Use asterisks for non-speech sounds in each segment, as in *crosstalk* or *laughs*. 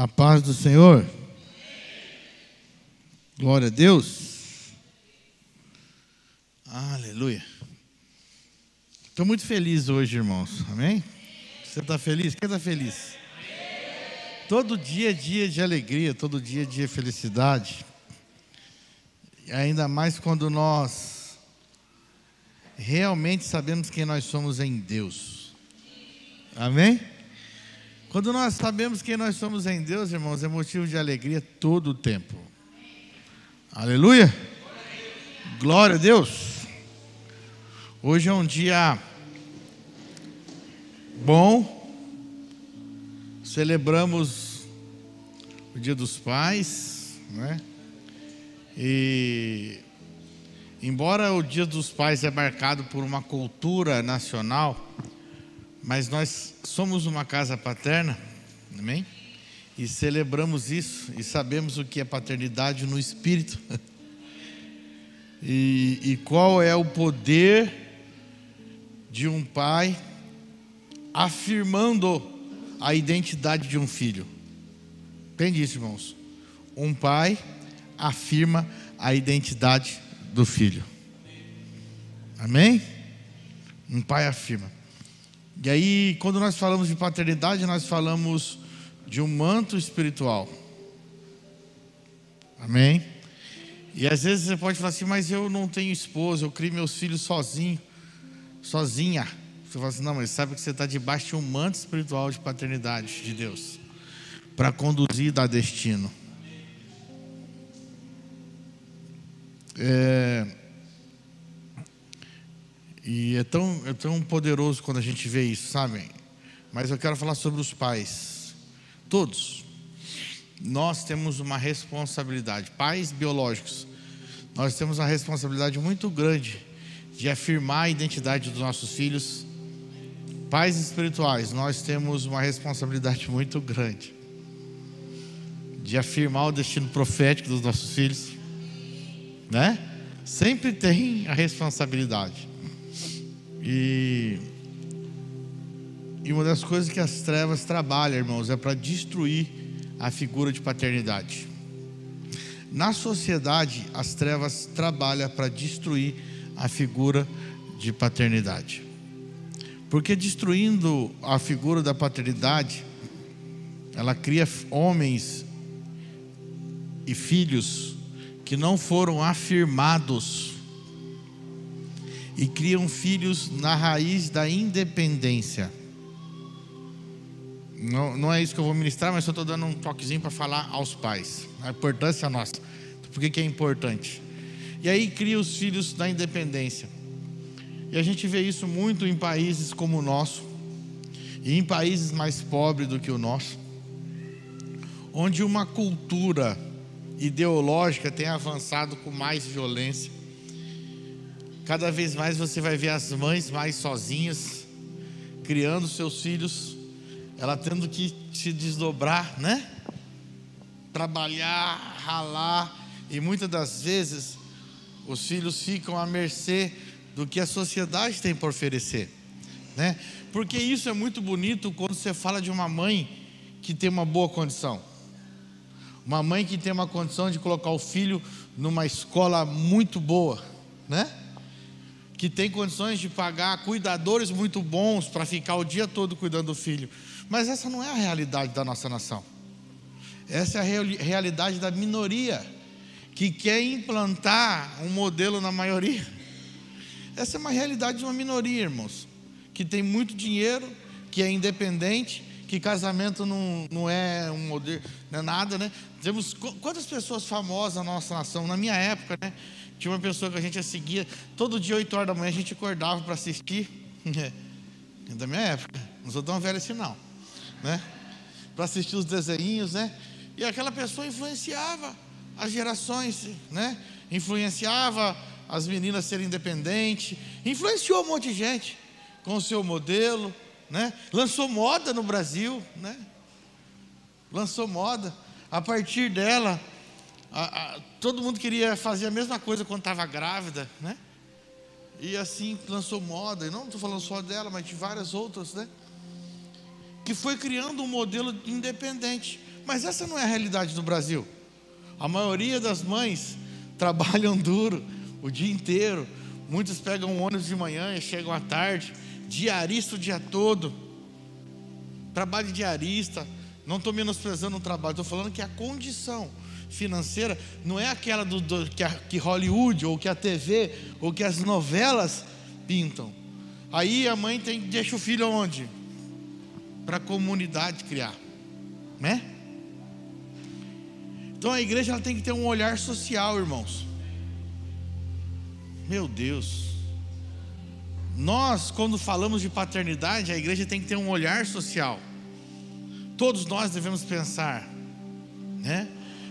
A paz do Senhor. Glória a Deus. Aleluia. Estou muito feliz hoje, irmãos. Amém? Você está feliz? Quem está feliz? Todo dia é dia de alegria, todo dia é dia de felicidade. E ainda mais quando nós realmente sabemos quem nós somos em Deus. Amém? Quando nós sabemos quem nós somos em Deus, irmãos, é motivo de alegria todo o tempo. Aleluia! Glória a Deus! Hoje é um dia bom. Celebramos o Dia dos Pais, né? E embora o Dia dos Pais é marcado por uma cultura nacional, mas nós somos uma casa paterna, amém? E celebramos isso e sabemos o que é paternidade no espírito. *laughs* e, e qual é o poder de um pai afirmando a identidade de um filho. Entende isso, irmãos? Um pai afirma a identidade do filho. Amém? Um pai afirma. E aí, quando nós falamos de paternidade, nós falamos de um manto espiritual. Amém? E às vezes você pode falar assim, mas eu não tenho esposa, eu crio meus filhos sozinho, sozinha. Você fala assim, não, mas sabe que você está debaixo de um manto espiritual de paternidade de Deus para conduzir e dar destino. É, e é tão, é tão poderoso quando a gente vê isso, sabem? Mas eu quero falar sobre os pais. Todos. Nós temos uma responsabilidade. Pais biológicos. Nós temos uma responsabilidade muito grande de afirmar a identidade dos nossos filhos. Pais espirituais, nós temos uma responsabilidade *laughs* muito grande de afirmar o destino profético dos nossos filhos, né? Sempre tem a responsabilidade. E, e uma das coisas que as trevas trabalham, irmãos, é para destruir a figura de paternidade. Na sociedade, as trevas trabalham para destruir a figura de paternidade. Porque destruindo a figura da paternidade, ela cria homens e filhos que não foram afirmados e criam filhos na raiz da independência. Não, não é isso que eu vou ministrar, mas eu estou dando um toquezinho para falar aos pais. A importância nossa. Por que é importante? E aí cria os filhos da independência. E a gente vê isso muito em países como o nosso, e em países mais pobres do que o nosso, onde uma cultura ideológica tem avançado com mais violência Cada vez mais você vai ver as mães mais sozinhas, criando seus filhos, ela tendo que se desdobrar, né? Trabalhar, ralar, e muitas das vezes os filhos ficam à mercê do que a sociedade tem para oferecer, né? Porque isso é muito bonito quando você fala de uma mãe que tem uma boa condição. Uma mãe que tem uma condição de colocar o filho numa escola muito boa, né? Que tem condições de pagar cuidadores muito bons para ficar o dia todo cuidando do filho. Mas essa não é a realidade da nossa nação. Essa é a realidade da minoria que quer implantar um modelo na maioria. Essa é uma realidade de uma minoria, irmãos, que tem muito dinheiro, que é independente, que casamento não, não é um modelo, não é nada, né? Temos quantas pessoas famosas na nossa nação, na minha época, né? Tinha uma pessoa que a gente seguia, todo dia, 8 horas da manhã, a gente acordava para assistir. É da minha época, não sou tão velho assim não. Né? Para assistir os desenhos, né? E aquela pessoa influenciava as gerações, né? Influenciava as meninas serem independentes, influenciou um monte de gente com o seu modelo, né? Lançou moda no Brasil, né? Lançou moda. A partir dela, a, a, todo mundo queria fazer a mesma coisa quando estava grávida, né? E assim lançou moda, e não estou falando só dela, mas de várias outras, né? Que foi criando um modelo independente. Mas essa não é a realidade do Brasil. A maioria das mães *laughs* trabalham duro o dia inteiro. Muitos pegam ônibus de manhã e chegam à tarde, diarista o dia todo. Trabalho diarista. Não estou menosprezando o trabalho, estou falando que a condição financeira não é aquela do, do que, a, que Hollywood ou que a TV ou que as novelas pintam. Aí a mãe tem deixa o filho onde? Para a comunidade criar, né? Então a igreja ela tem que ter um olhar social, irmãos. Meu Deus. Nós, quando falamos de paternidade, a igreja tem que ter um olhar social. Todos nós devemos pensar, né?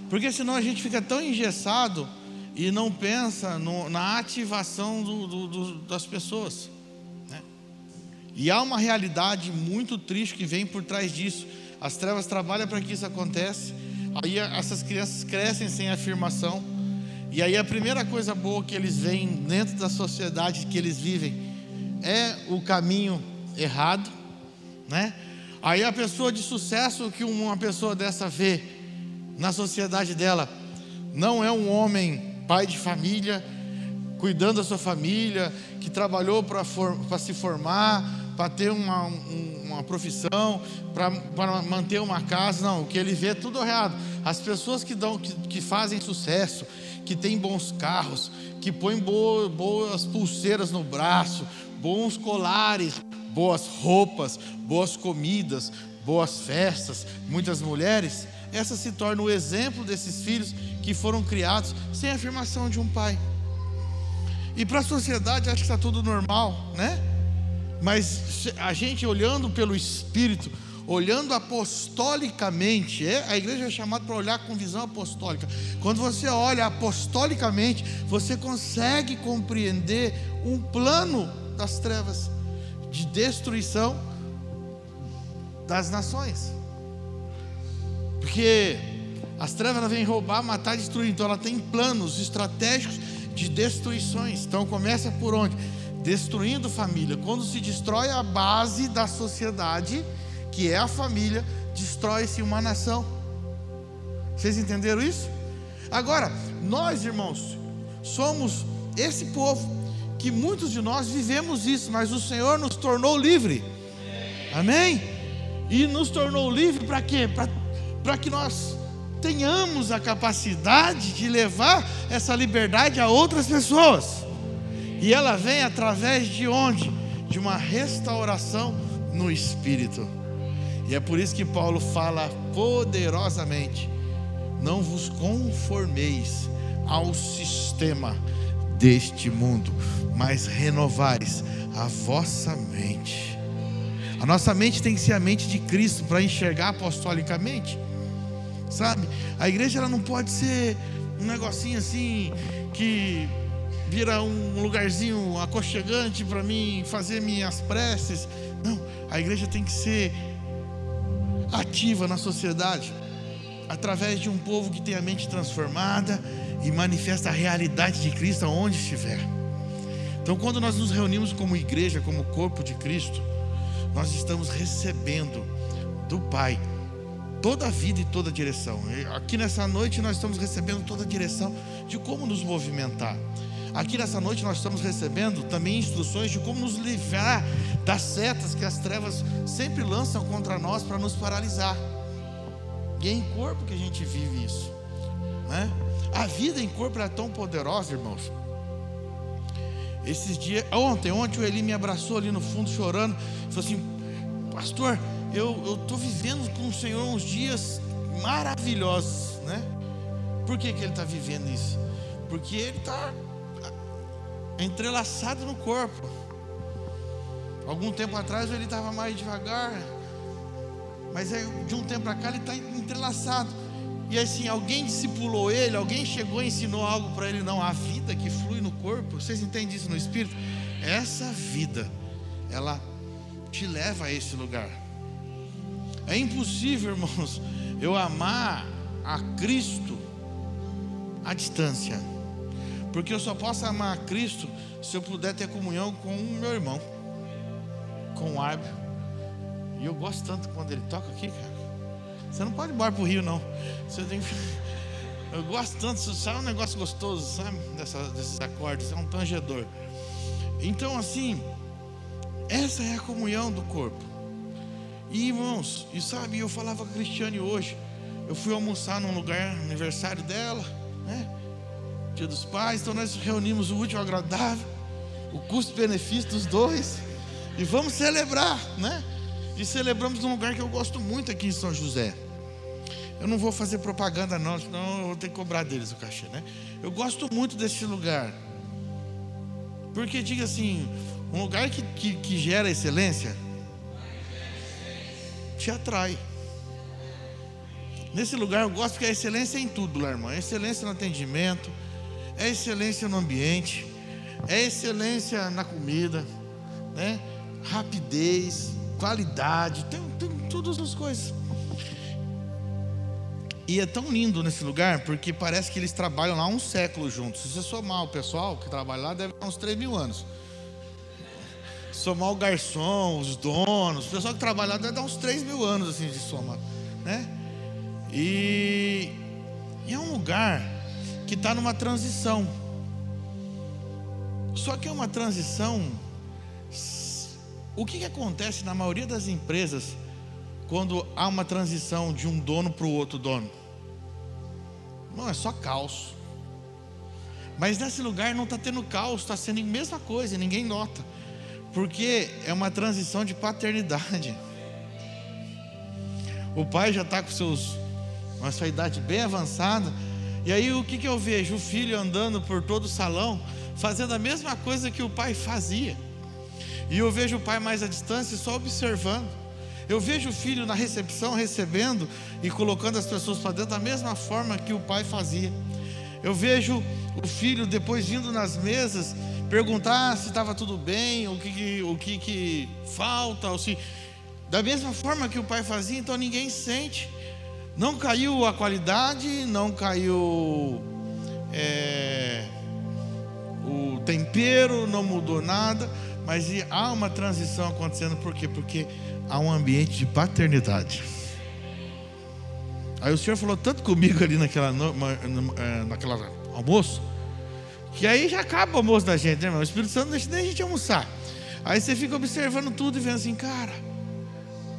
Porque senão a gente fica tão engessado e não pensa no, na ativação do, do, do, das pessoas. Né? E há uma realidade muito triste que vem por trás disso. As trevas trabalham para que isso aconteça Aí essas crianças crescem sem afirmação. E aí a primeira coisa boa que eles veem dentro da sociedade que eles vivem é o caminho errado, né? Aí a pessoa de sucesso que uma pessoa dessa vê na sociedade dela não é um homem pai de família, cuidando da sua família, que trabalhou para se formar, para ter uma, uma profissão, para manter uma casa. Não, o que ele vê é tudo errado. As pessoas que, dão, que, que fazem sucesso, que têm bons carros, que põem boas pulseiras no braço, bons colares, boas roupas, boas comidas, boas festas, muitas mulheres, essa se torna o exemplo desses filhos que foram criados sem afirmação de um pai. E para a sociedade acho que está tudo normal, né? Mas a gente olhando pelo Espírito, olhando apostolicamente, é, a igreja é chamada para olhar com visão apostólica. Quando você olha apostolicamente, você consegue compreender um plano das trevas de destruição das nações. Porque as trevas vêm roubar, matar, destruir. Então ela tem planos estratégicos de destruições. Então começa por onde? destruindo família. Quando se destrói a base da sociedade, que é a família, destrói-se uma nação. Vocês entenderam isso? Agora, nós, irmãos, somos esse povo que muitos de nós vivemos isso, mas o Senhor nos tornou livre. Amém? E nos tornou livre para quê? Para que nós tenhamos a capacidade de levar essa liberdade a outras pessoas. E ela vem através de onde? De uma restauração no espírito. E é por isso que Paulo fala poderosamente: não vos conformeis ao sistema deste mundo, mas renovais a vossa mente. A nossa mente tem que ser a mente de Cristo para enxergar apostolicamente. Sabe? A igreja ela não pode ser um negocinho assim que vira um lugarzinho aconchegante para mim fazer minhas preces. Não, a igreja tem que ser ativa na sociedade, através de um povo que tem a mente transformada e manifesta a realidade de Cristo aonde estiver. Então, quando nós nos reunimos como igreja, como corpo de Cristo, nós estamos recebendo do Pai toda a vida e toda a direção. Aqui nessa noite nós estamos recebendo toda a direção de como nos movimentar. Aqui nessa noite nós estamos recebendo também instruções de como nos livrar das setas que as trevas sempre lançam contra nós para nos paralisar. E é em corpo que a gente vive isso. Né? A vida em corpo é tão poderosa, irmãos. Esses dias, ontem, ontem o Eli me abraçou ali no fundo chorando, falou assim: Pastor, eu estou vivendo com o Senhor uns dias maravilhosos, né? Por que, que ele está vivendo isso? Porque ele está entrelaçado no corpo. Algum tempo atrás ele estava mais devagar, mas de um tempo para cá ele está entrelaçado. E assim, alguém discipulou ele, alguém chegou e ensinou algo para ele. Não, a vida que flui no corpo, vocês entendem isso no espírito? Essa vida, ela te leva a esse lugar. É impossível, *laughs* irmãos, eu amar a Cristo à distância. Porque eu só posso amar a Cristo se eu puder ter comunhão com o meu irmão, com o árbitro. E eu gosto tanto quando ele toca aqui, cara. Você não pode ir embora para o Rio, não. Você tem que. *laughs* Eu gosto tanto, sabe um negócio gostoso, sabe? Dessa, desses acordes, é um tangedor. Então, assim, essa é a comunhão do corpo. E irmãos, e sabe, eu falava com a Cristiane hoje. Eu fui almoçar num lugar, aniversário dela, né? Dia dos pais, então nós reunimos o último agradável, o custo-benefício dos dois, e vamos celebrar, né? E celebramos num lugar que eu gosto muito aqui em São José. Eu não vou fazer propaganda, não, senão eu vou ter que cobrar deles o cachê, né? Eu gosto muito desse lugar. Porque, diga assim, um lugar que, que, que gera excelência te atrai. Nesse lugar eu gosto porque a excelência é em tudo, lá, irmão. É excelência no atendimento, é excelência no ambiente, é excelência na comida, né? Rapidez, qualidade, tem, tem todas as coisas. E é tão lindo nesse lugar, porque parece que eles trabalham lá um século juntos. Se você somar o pessoal que trabalha lá, deve ter uns 3 mil anos. Somar o garçom, os donos, o pessoal que trabalha lá deve dar uns 3 mil anos assim de soma. Né? E, e é um lugar que está numa transição. Só que é uma transição. O que, que acontece na maioria das empresas quando há uma transição de um dono para o outro dono? Não, é só caos. Mas nesse lugar não está tendo caos, está sendo a mesma coisa, ninguém nota. Porque é uma transição de paternidade. O pai já está com seus, uma sua idade bem avançada. E aí o que, que eu vejo? O filho andando por todo o salão, fazendo a mesma coisa que o pai fazia. E eu vejo o pai mais à distância só observando. Eu vejo o filho na recepção recebendo e colocando as pessoas para dentro da mesma forma que o pai fazia. Eu vejo o filho depois vindo nas mesas perguntar se estava tudo bem, o que, o que, que falta, ou se da mesma forma que o pai fazia, então ninguém sente. Não caiu a qualidade, não caiu é, o tempero, não mudou nada, mas há uma transição acontecendo, por quê? Porque há um ambiente de paternidade. Aí o Senhor falou tanto comigo ali naquela, é, naquela almoço, que aí já acaba o almoço da gente, né, irmão? O Espírito Santo deixa nem a gente almoçar. Aí você fica observando tudo e vendo assim, cara,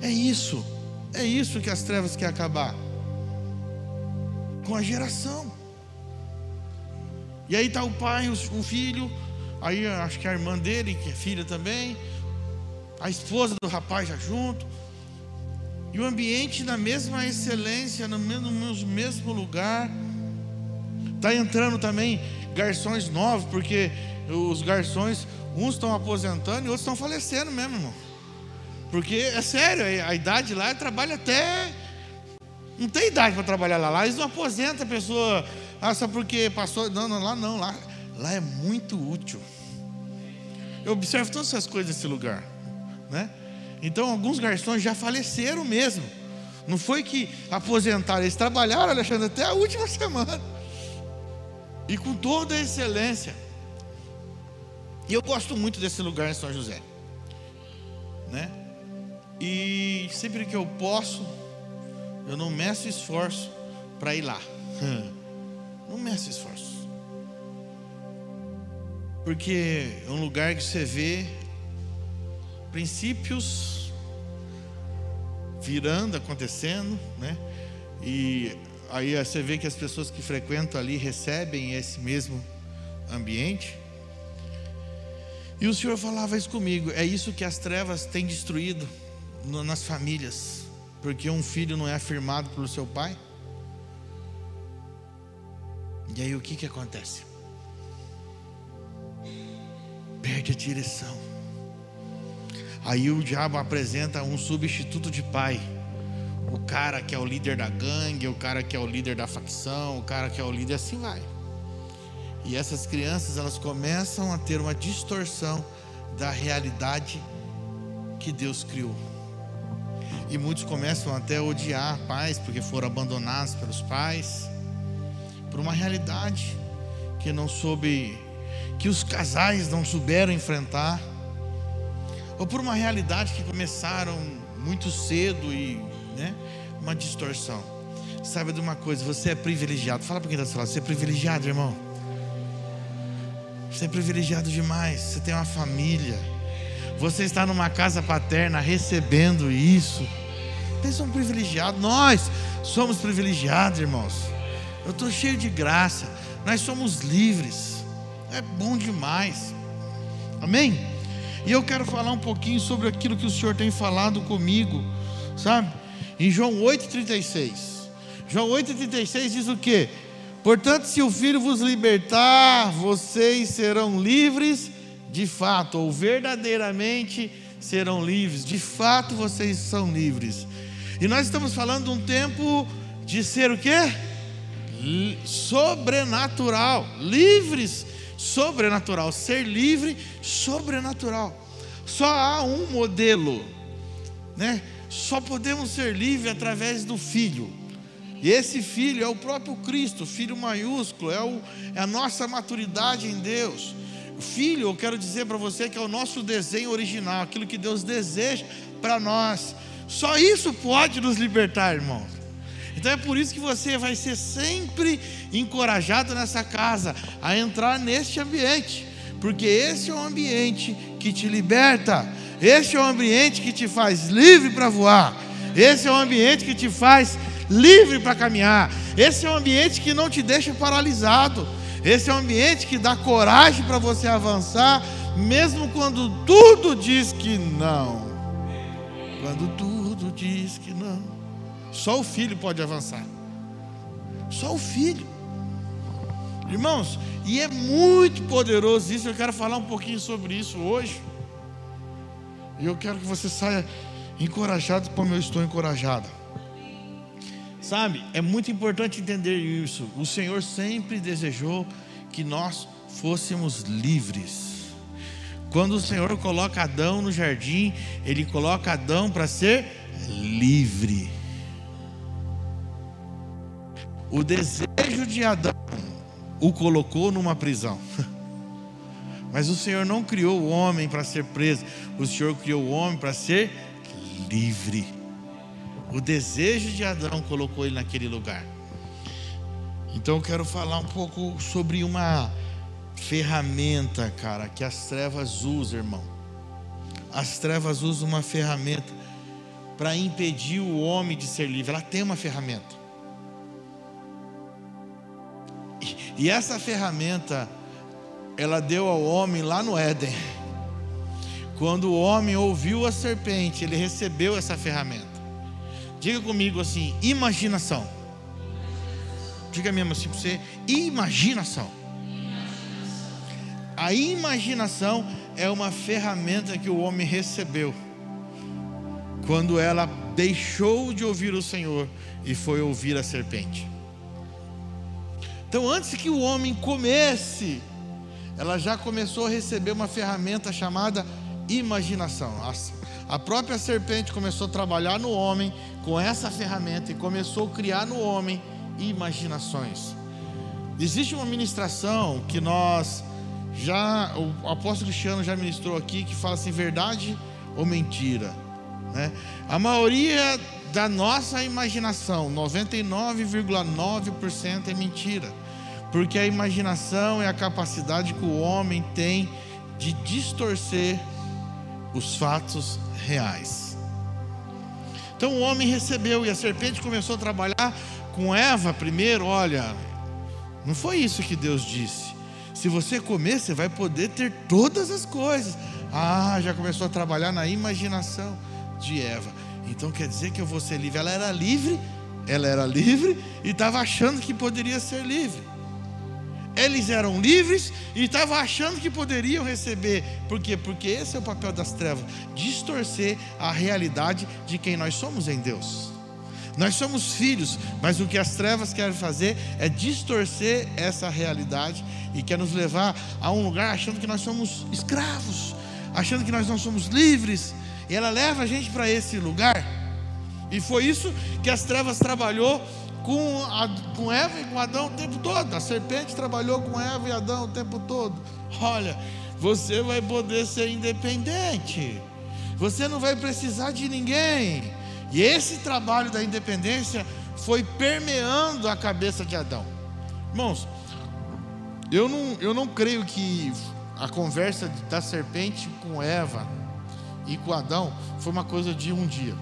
é isso, é isso que as trevas querem acabar com a geração. E aí está o pai, o filho, aí acho que a irmã dele, que é filha também, a esposa do rapaz já junto, e o ambiente na mesma excelência, no mesmo, no mesmo lugar. Está entrando também garçons novos, porque os garçons, uns estão aposentando e outros estão falecendo mesmo, irmão. Porque é sério, a idade lá trabalha até. Não tem idade para trabalhar lá. Lá eles não aposentam a pessoa. Ah, só porque passou. Não, não, lá não. Lá, lá é muito útil. Eu observo todas essas coisas nesse lugar né? Então alguns garçons já faleceram mesmo. Não foi que aposentaram, eles trabalharam, Alexandre, até a última *laughs* semana. E com toda a excelência. E eu gosto muito desse lugar em São José. Né? E sempre que eu posso, eu não meço esforço para ir lá. *laughs* Não meço esforço. Porque é um lugar que você vê princípios virando, acontecendo, né? E aí você vê que as pessoas que frequentam ali recebem esse mesmo ambiente. E o Senhor falava isso comigo: é isso que as trevas têm destruído nas famílias, porque um filho não é afirmado pelo seu pai. E aí o que que acontece? Perde a direção. Aí o diabo apresenta um substituto de pai. O cara que é o líder da gangue, o cara que é o líder da facção, o cara que é o líder, assim vai. E essas crianças, elas começam a ter uma distorção da realidade que Deus criou. E muitos começam até a odiar pais porque foram abandonados pelos pais, por uma realidade que não soube, que os casais não souberam enfrentar ou por uma realidade que começaram muito cedo e né, uma distorção. Saiba de uma coisa, você é privilegiado. Fala para quem está do seu lado, você é privilegiado, irmão. Você é privilegiado demais. Você tem uma família. Você está numa casa paterna recebendo isso. Pensa um privilegiado. Nós somos privilegiados, irmãos. Eu estou cheio de graça. Nós somos livres. É bom demais. Amém? E eu quero falar um pouquinho sobre aquilo que o Senhor tem falado comigo, sabe? Em João 8,36. João 8,36 diz o que? Portanto, se o Filho vos libertar, vocês serão livres de fato, ou verdadeiramente serão livres. De fato, vocês são livres. E nós estamos falando de um tempo de ser o quê? Sobrenatural, livres, sobrenatural, ser livre, sobrenatural. Só há um modelo, né? Só podemos ser livres através do Filho. E esse filho é o próprio Cristo, filho maiúsculo, é, o, é a nossa maturidade em Deus. Filho, eu quero dizer para você que é o nosso desenho original, aquilo que Deus deseja para nós. Só isso pode nos libertar, irmão. Então é por isso que você vai ser sempre encorajado nessa casa a entrar neste ambiente, porque esse é o ambiente que te liberta, esse é o ambiente que te faz livre para voar, esse é o ambiente que te faz livre para caminhar. Esse é um ambiente que não te deixa paralisado. Esse é um ambiente que dá coragem para você avançar, mesmo quando tudo diz que não. Quando tudo diz que não. Só o filho pode avançar. Só o filho. Irmãos, e é muito poderoso isso. Eu quero falar um pouquinho sobre isso hoje. E eu quero que você saia encorajado como eu estou encorajado. Sabe, é muito importante entender isso. O Senhor sempre desejou que nós fôssemos livres. Quando o Senhor coloca Adão no jardim, ele coloca Adão para ser livre. O desejo de Adão o colocou numa prisão. *laughs* Mas o Senhor não criou o homem para ser preso, o Senhor criou o homem para ser livre. O desejo de Adão colocou ele naquele lugar. Então eu quero falar um pouco sobre uma ferramenta, cara, que as trevas usam, irmão. As trevas usam uma ferramenta para impedir o homem de ser livre. Ela tem uma ferramenta. E essa ferramenta, ela deu ao homem lá no Éden. Quando o homem ouviu a serpente, ele recebeu essa ferramenta. Diga comigo assim: imaginação. Diga mesmo assim para você: imaginação. A imaginação é uma ferramenta que o homem recebeu quando ela deixou de ouvir o Senhor e foi ouvir a serpente. Então, antes que o homem comece, ela já começou a receber uma ferramenta chamada imaginação. A própria serpente começou a trabalhar no homem com essa ferramenta e começou a criar no homem imaginações. Existe uma ministração que nós já, o apóstolo Cristiano já ministrou aqui, que fala assim: verdade ou mentira. Né? A maioria da nossa imaginação, 99,9% é mentira, porque a imaginação é a capacidade que o homem tem de distorcer os fatos reais. Então o homem recebeu e a serpente começou a trabalhar com Eva primeiro. Olha, não foi isso que Deus disse. Se você comer, você vai poder ter todas as coisas. Ah, já começou a trabalhar na imaginação de Eva. Então quer dizer que eu vou ser livre. Ela era livre, ela era livre e estava achando que poderia ser livre eles eram livres e estavam achando que poderiam receber. Por quê? Porque esse é o papel das trevas distorcer a realidade de quem nós somos em Deus. Nós somos filhos, mas o que as trevas querem fazer é distorcer essa realidade e quer nos levar a um lugar achando que nós somos escravos, achando que nós não somos livres. E ela leva a gente para esse lugar. E foi isso que as trevas trabalhou com, a, com Eva e com Adão o tempo todo. A serpente trabalhou com Eva e Adão o tempo todo. Olha, você vai poder ser independente. Você não vai precisar de ninguém. E esse trabalho da independência foi permeando a cabeça de Adão. Irmãos, eu não, eu não creio que a conversa da serpente com Eva e com Adão foi uma coisa de um dia.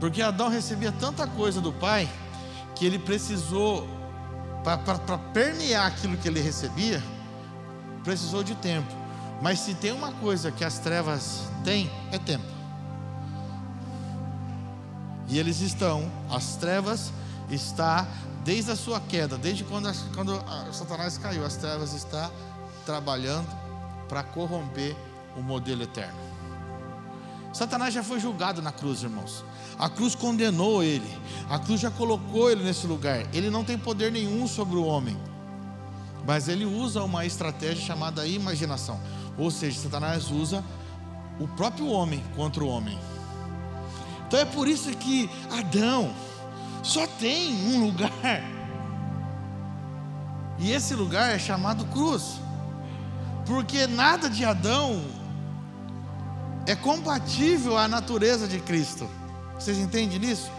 Porque Adão recebia tanta coisa do pai que ele precisou, para permear aquilo que ele recebia, precisou de tempo. Mas se tem uma coisa que as trevas têm, é tempo. E eles estão, as trevas está desde a sua queda, desde quando, quando Satanás caiu, as trevas está trabalhando para corromper o modelo eterno. Satanás já foi julgado na cruz, irmãos. A cruz condenou ele. A cruz já colocou ele nesse lugar. Ele não tem poder nenhum sobre o homem. Mas ele usa uma estratégia chamada imaginação. Ou seja, Satanás usa o próprio homem contra o homem. Então é por isso que Adão só tem um lugar. E esse lugar é chamado cruz. Porque nada de Adão é compatível à natureza de Cristo. Vocês entendem isso?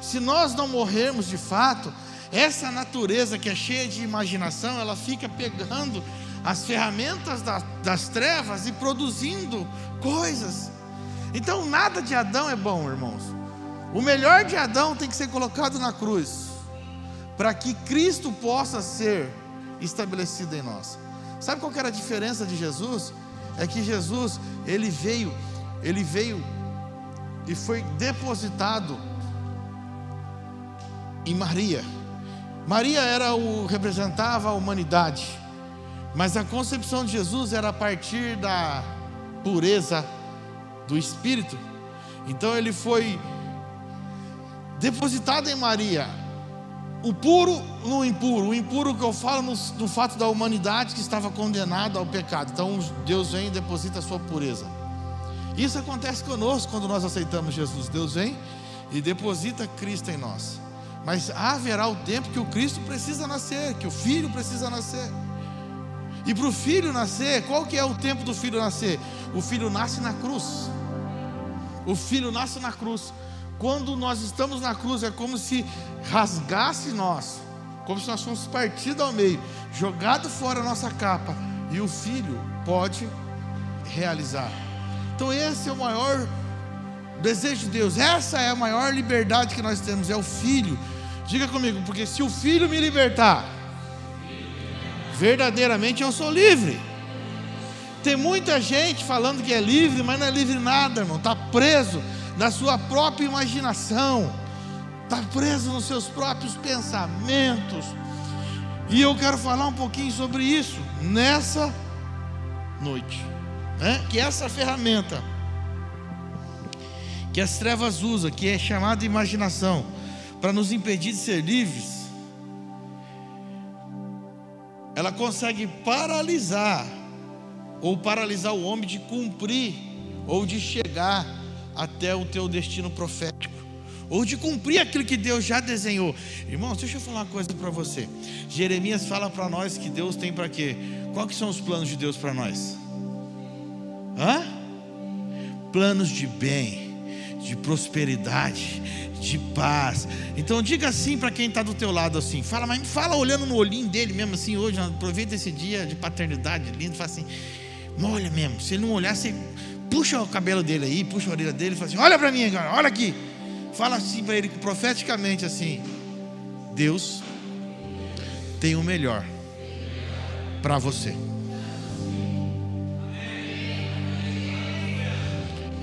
Se nós não morrermos de fato, essa natureza que é cheia de imaginação, ela fica pegando as ferramentas da, das trevas e produzindo coisas. Então, nada de Adão é bom, irmãos. O melhor de Adão tem que ser colocado na cruz, para que Cristo possa ser estabelecido em nós. Sabe qual era a diferença de Jesus? É que Jesus, ele veio, ele veio e foi depositado em Maria. Maria era o representava a humanidade, mas a concepção de Jesus era a partir da pureza do espírito. Então ele foi depositado em Maria. O puro no impuro, o impuro que eu falo no, no fato da humanidade que estava condenada ao pecado. Então Deus vem e deposita a sua pureza. Isso acontece conosco quando nós aceitamos Jesus. Deus vem e deposita Cristo em nós. Mas haverá o tempo que o Cristo precisa nascer, que o filho precisa nascer. E para o filho nascer, qual que é o tempo do filho nascer? O filho nasce na cruz. O filho nasce na cruz. Quando nós estamos na cruz, é como se rasgasse nós, como se nós fôssemos partidos ao meio, jogado fora a nossa capa, e o filho pode realizar. Então, esse é o maior desejo de Deus, essa é a maior liberdade que nós temos, é o filho. Diga comigo, porque se o filho me libertar, verdadeiramente eu sou livre. Tem muita gente falando que é livre, mas não é livre nada, irmão, está preso na sua própria imaginação, está preso nos seus próprios pensamentos. E eu quero falar um pouquinho sobre isso nessa noite, né? que essa ferramenta que as trevas usam, que é chamada imaginação, para nos impedir de ser livres, ela consegue paralisar ou paralisar o homem de cumprir ou de chegar até o teu destino profético, ou de cumprir aquilo que Deus já desenhou. Irmãos, deixa eu falar uma coisa para você. Jeremias fala para nós que Deus tem para quê? Quais que são os planos de Deus para nós? Hã? Planos de bem, de prosperidade, de paz. Então diga assim para quem está do teu lado assim, fala, mas fala olhando no olhinho dele mesmo assim hoje, aproveita esse dia de paternidade lindo, fala assim, olha mesmo, se ele não olhar, você puxa o cabelo dele aí, puxa a orelha dele e fala assim: Olha para mim agora, olha aqui. Fala assim para ele profeticamente assim: Deus tem o melhor para você.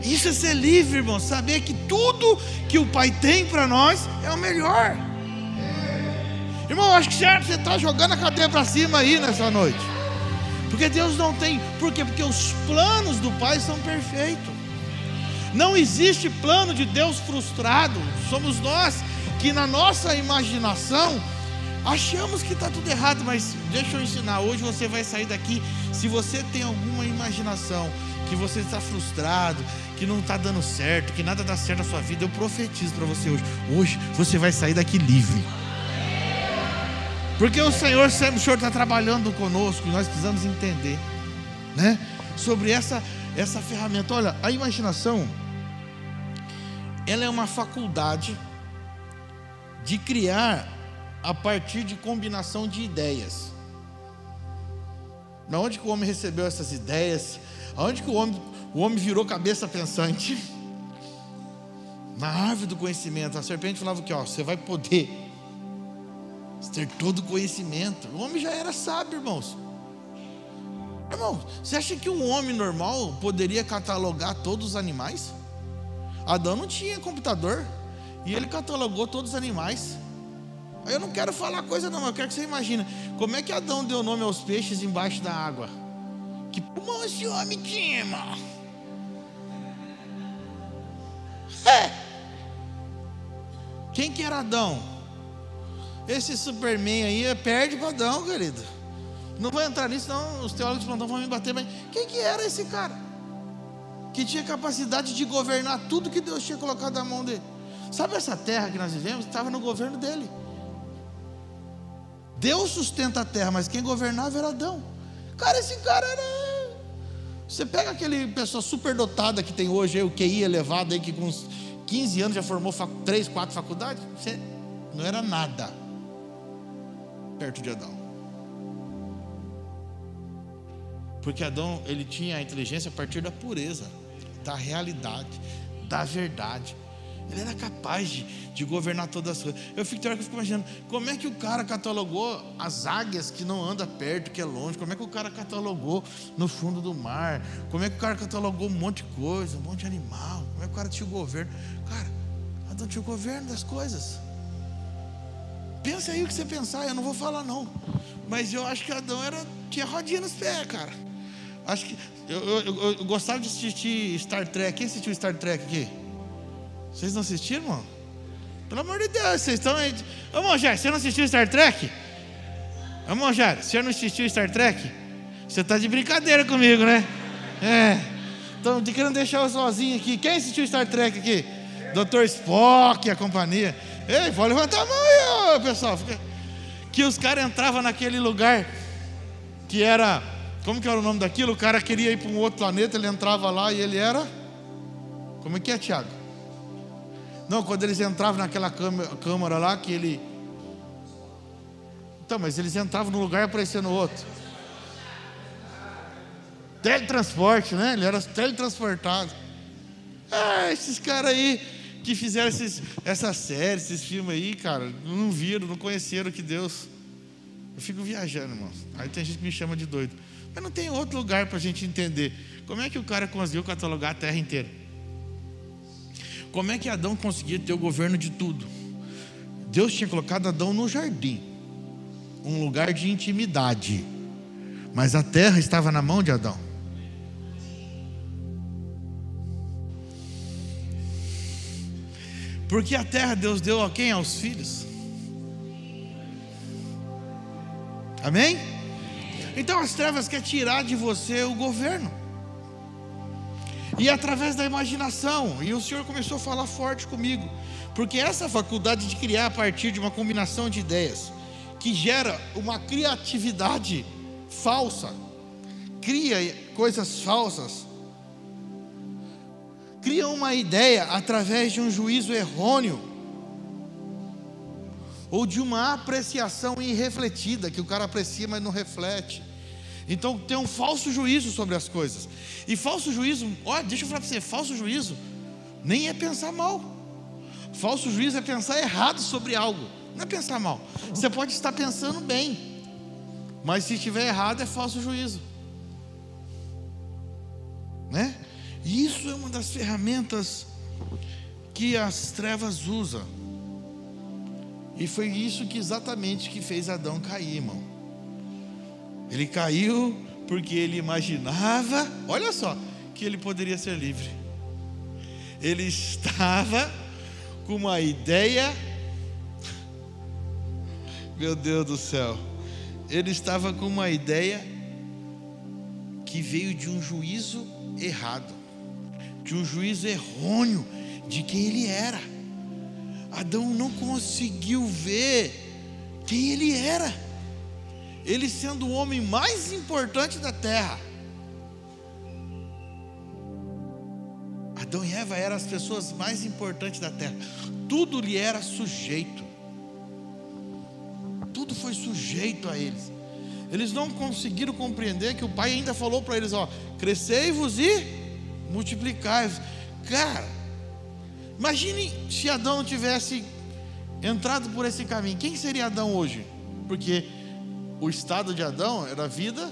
Isso é ser livre, irmão. Saber que tudo que o Pai tem para nós é o melhor. Irmão, acho que certo você está jogando a cadeia para cima aí nessa noite. Porque Deus não tem, por quê? Porque os planos do Pai são perfeitos. Não existe plano de Deus frustrado. Somos nós que na nossa imaginação achamos que está tudo errado, mas deixa eu ensinar. Hoje você vai sair daqui. Se você tem alguma imaginação que você está frustrado, que não está dando certo, que nada dá certo na sua vida, eu profetizo para você hoje. Hoje você vai sair daqui livre. Porque o Senhor, o Senhor está trabalhando conosco e nós precisamos entender, né? Sobre essa, essa ferramenta. Olha, a imaginação, ela é uma faculdade de criar a partir de combinação de ideias. Na onde que o homem recebeu essas ideias? Aonde que o homem, o homem virou cabeça pensante? *laughs* Na árvore do conhecimento. A serpente falava que ó, você vai poder ter todo o conhecimento. O homem já era sábio, irmãos. Irmão, você acha que um homem normal poderia catalogar todos os animais? Adão não tinha computador e ele catalogou todos os animais. Eu não quero falar coisa não, eu quero que você imagine como é que Adão deu nome aos peixes embaixo da água. Que pulmão esse homem tinha, irmão? É. Quem que era Adão? Esse Superman aí é perde para Adão, querido. Não vou entrar nisso, senão os teólogos plantão vão me bater. Mas quem que era esse cara? Que tinha capacidade de governar tudo que Deus tinha colocado na mão dele. Sabe essa terra que nós vivemos? Estava no governo dele. Deus sustenta a terra, mas quem governava era Adão. Cara, esse cara era. Você pega aquele pessoa superdotada que tem hoje, aí, o QI elevado aí, que com 15 anos já formou fac... 3, 4 faculdades, você não era nada perto de Adão. Porque Adão, ele tinha a inteligência a partir da pureza, da realidade, da verdade. Ele era capaz de, de governar todas as coisas. Eu fico, eu fico imaginando, como é que o cara catalogou as águias que não anda perto, que é longe? Como é que o cara catalogou no fundo do mar? Como é que o cara catalogou um monte de coisa, um monte de animal? Como é que o cara tinha o governo? Cara, Adão tinha o governo das coisas. Pensa aí o que você pensar, eu não vou falar não. Mas eu acho que Adão era, tinha rodinha nos pés, cara. Acho que eu, eu, eu, eu gostava de assistir Star Trek. Quem assistiu Star Trek aqui? Vocês não assistiram, irmão? Pelo amor de Deus, vocês estão aí. Ô, Mongé, você não assistiu Star Trek? Ô, Mongé, você não assistiu Star Trek? Você está de brincadeira comigo, né? É. Estão querendo deixar eu sozinho aqui. Quem assistiu Star Trek aqui? Dr. Spock e a companhia. Ei, pode levantar a mão aí, pessoal. Que os caras entravam naquele lugar que era. Como que era o nome daquilo? O cara queria ir para um outro planeta, ele entrava lá e ele era. Como é que é, Tiago? Não, quando eles entravam naquela câmara lá, que ele. Então, mas eles entravam num lugar e apareciam no outro. Teletransporte, né? Ele era teletransportado. Ah, esses caras aí que fizeram esses, essa série, esses filmes aí, cara, não viram, não conheceram que Deus. Eu fico viajando, irmão. Aí tem gente que me chama de doido. Mas não tem outro lugar para a gente entender. Como é que o cara conseguiu catalogar a terra inteira? Como é que Adão conseguia ter o governo de tudo? Deus tinha colocado Adão no jardim, um lugar de intimidade, mas a terra estava na mão de Adão. Porque a terra Deus deu a quem? Aos filhos. Amém? Então as trevas quer tirar de você o governo. E através da imaginação, e o Senhor começou a falar forte comigo, porque essa faculdade de criar a partir de uma combinação de ideias, que gera uma criatividade falsa, cria coisas falsas, cria uma ideia através de um juízo errôneo, ou de uma apreciação irrefletida, que o cara aprecia, mas não reflete. Então tem um falso juízo sobre as coisas. E falso juízo, olha, deixa eu falar para você, falso juízo nem é pensar mal. Falso juízo é pensar errado sobre algo. Não é pensar mal. Você pode estar pensando bem, mas se estiver errado é falso juízo. Né? E isso é uma das ferramentas que as trevas usam. E foi isso que exatamente que fez Adão cair, irmão. Ele caiu porque ele imaginava, olha só, que ele poderia ser livre. Ele estava com uma ideia, meu Deus do céu, ele estava com uma ideia que veio de um juízo errado, de um juízo errôneo de quem ele era. Adão não conseguiu ver quem ele era ele sendo o homem mais importante da terra. Eva eram as pessoas mais importantes da terra. Tudo lhe era sujeito. Tudo foi sujeito a eles. Eles não conseguiram compreender que o pai ainda falou para eles: ó, crescei-vos e multiplicai-vos. Cara, imagine se Adão tivesse entrado por esse caminho. Quem seria Adão hoje? Porque o estado de Adão era vida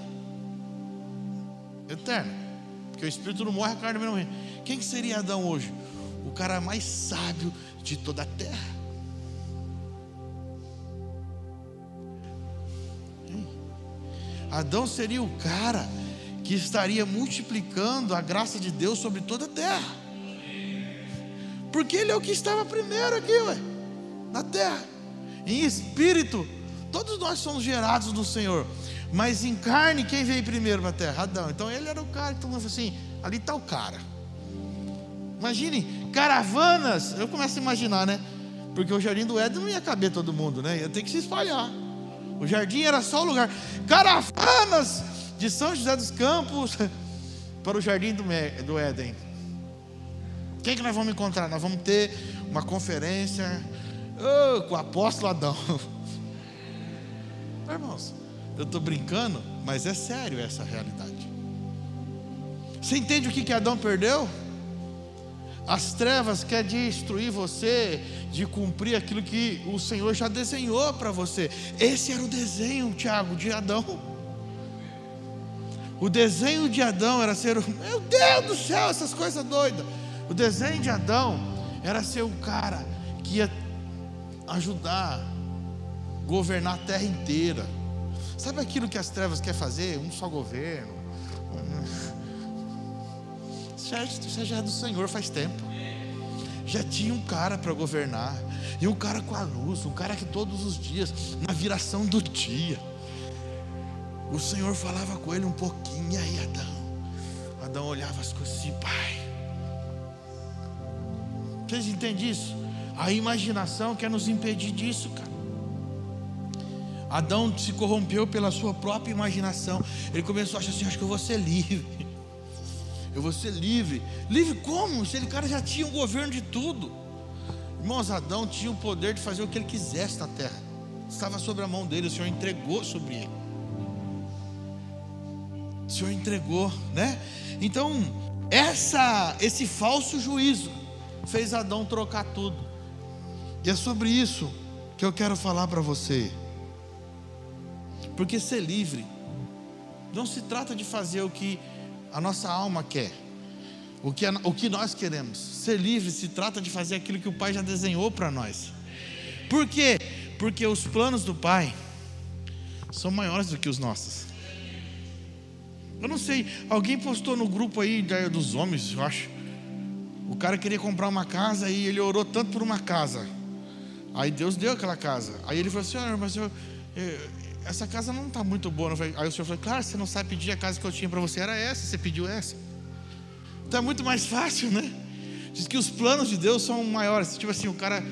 eterna. Porque o espírito não morre, a carne não morre. Quem seria Adão hoje? O cara mais sábio de toda a terra. Adão seria o cara que estaria multiplicando a graça de Deus sobre toda a terra. Porque ele é o que estava primeiro aqui, ué, na terra. Em espírito, todos nós somos gerados do Senhor. Mas em carne, quem veio primeiro para a terra? Adão. Então ele era o cara mundo assim: ali está o cara. Imagine, caravanas. Eu começo a imaginar, né? Porque o jardim do Éden não ia caber todo mundo, né? Ia ter que se espalhar. O jardim era só o lugar. Caravanas de São José dos Campos *laughs* para o jardim do, do Éden. Quem que nós vamos encontrar? Nós vamos ter uma conferência oh, com o apóstolo Adão. *laughs* Irmãos, eu estou brincando, mas é sério essa realidade. Você entende o que, que Adão perdeu? As trevas quer destruir você de cumprir aquilo que o Senhor já desenhou para você. Esse era o desenho, Tiago, de Adão. O desenho de Adão era ser, meu Deus do céu, essas coisas doidas. O desenho de Adão era ser o cara que ia ajudar, governar a terra inteira. Sabe aquilo que as trevas quer fazer? Um só governo. Isso já é do Senhor faz tempo. Já tinha um cara para governar. E um cara com a luz, um cara que todos os dias, na viração do dia, o Senhor falava com ele um pouquinho, e aí Adão. Adão olhava as coisas assim, pai. Vocês entendem isso? A imaginação quer nos impedir disso, cara. Adão se corrompeu pela sua própria imaginação. Ele começou a achar assim: acho que eu vou ser livre. Eu vou ser livre. Livre como? Se ele cara já tinha o governo de tudo. Irmãos, Adão tinha o poder de fazer o que ele quisesse na terra. Estava sobre a mão dele, o Senhor entregou sobre ele. O Senhor entregou, né? Então, essa, esse falso juízo fez Adão trocar tudo. E é sobre isso que eu quero falar para você. Porque ser livre não se trata de fazer o que a nossa alma quer, o que, o que nós queremos. Ser livre se trata de fazer aquilo que o Pai já desenhou para nós. Por quê? Porque os planos do Pai são maiores do que os nossos. Eu não sei, alguém postou no grupo aí dos homens, eu acho. O cara queria comprar uma casa e ele orou tanto por uma casa. Aí Deus deu aquela casa. Aí ele falou assim: ah, mas eu, essa casa não está muito boa. Aí o senhor falou: claro, você não sabe pedir a casa que eu tinha para você, era essa, você pediu essa. Então é muito mais fácil, né? Diz que os planos de Deus são maiores. Tipo assim, o cara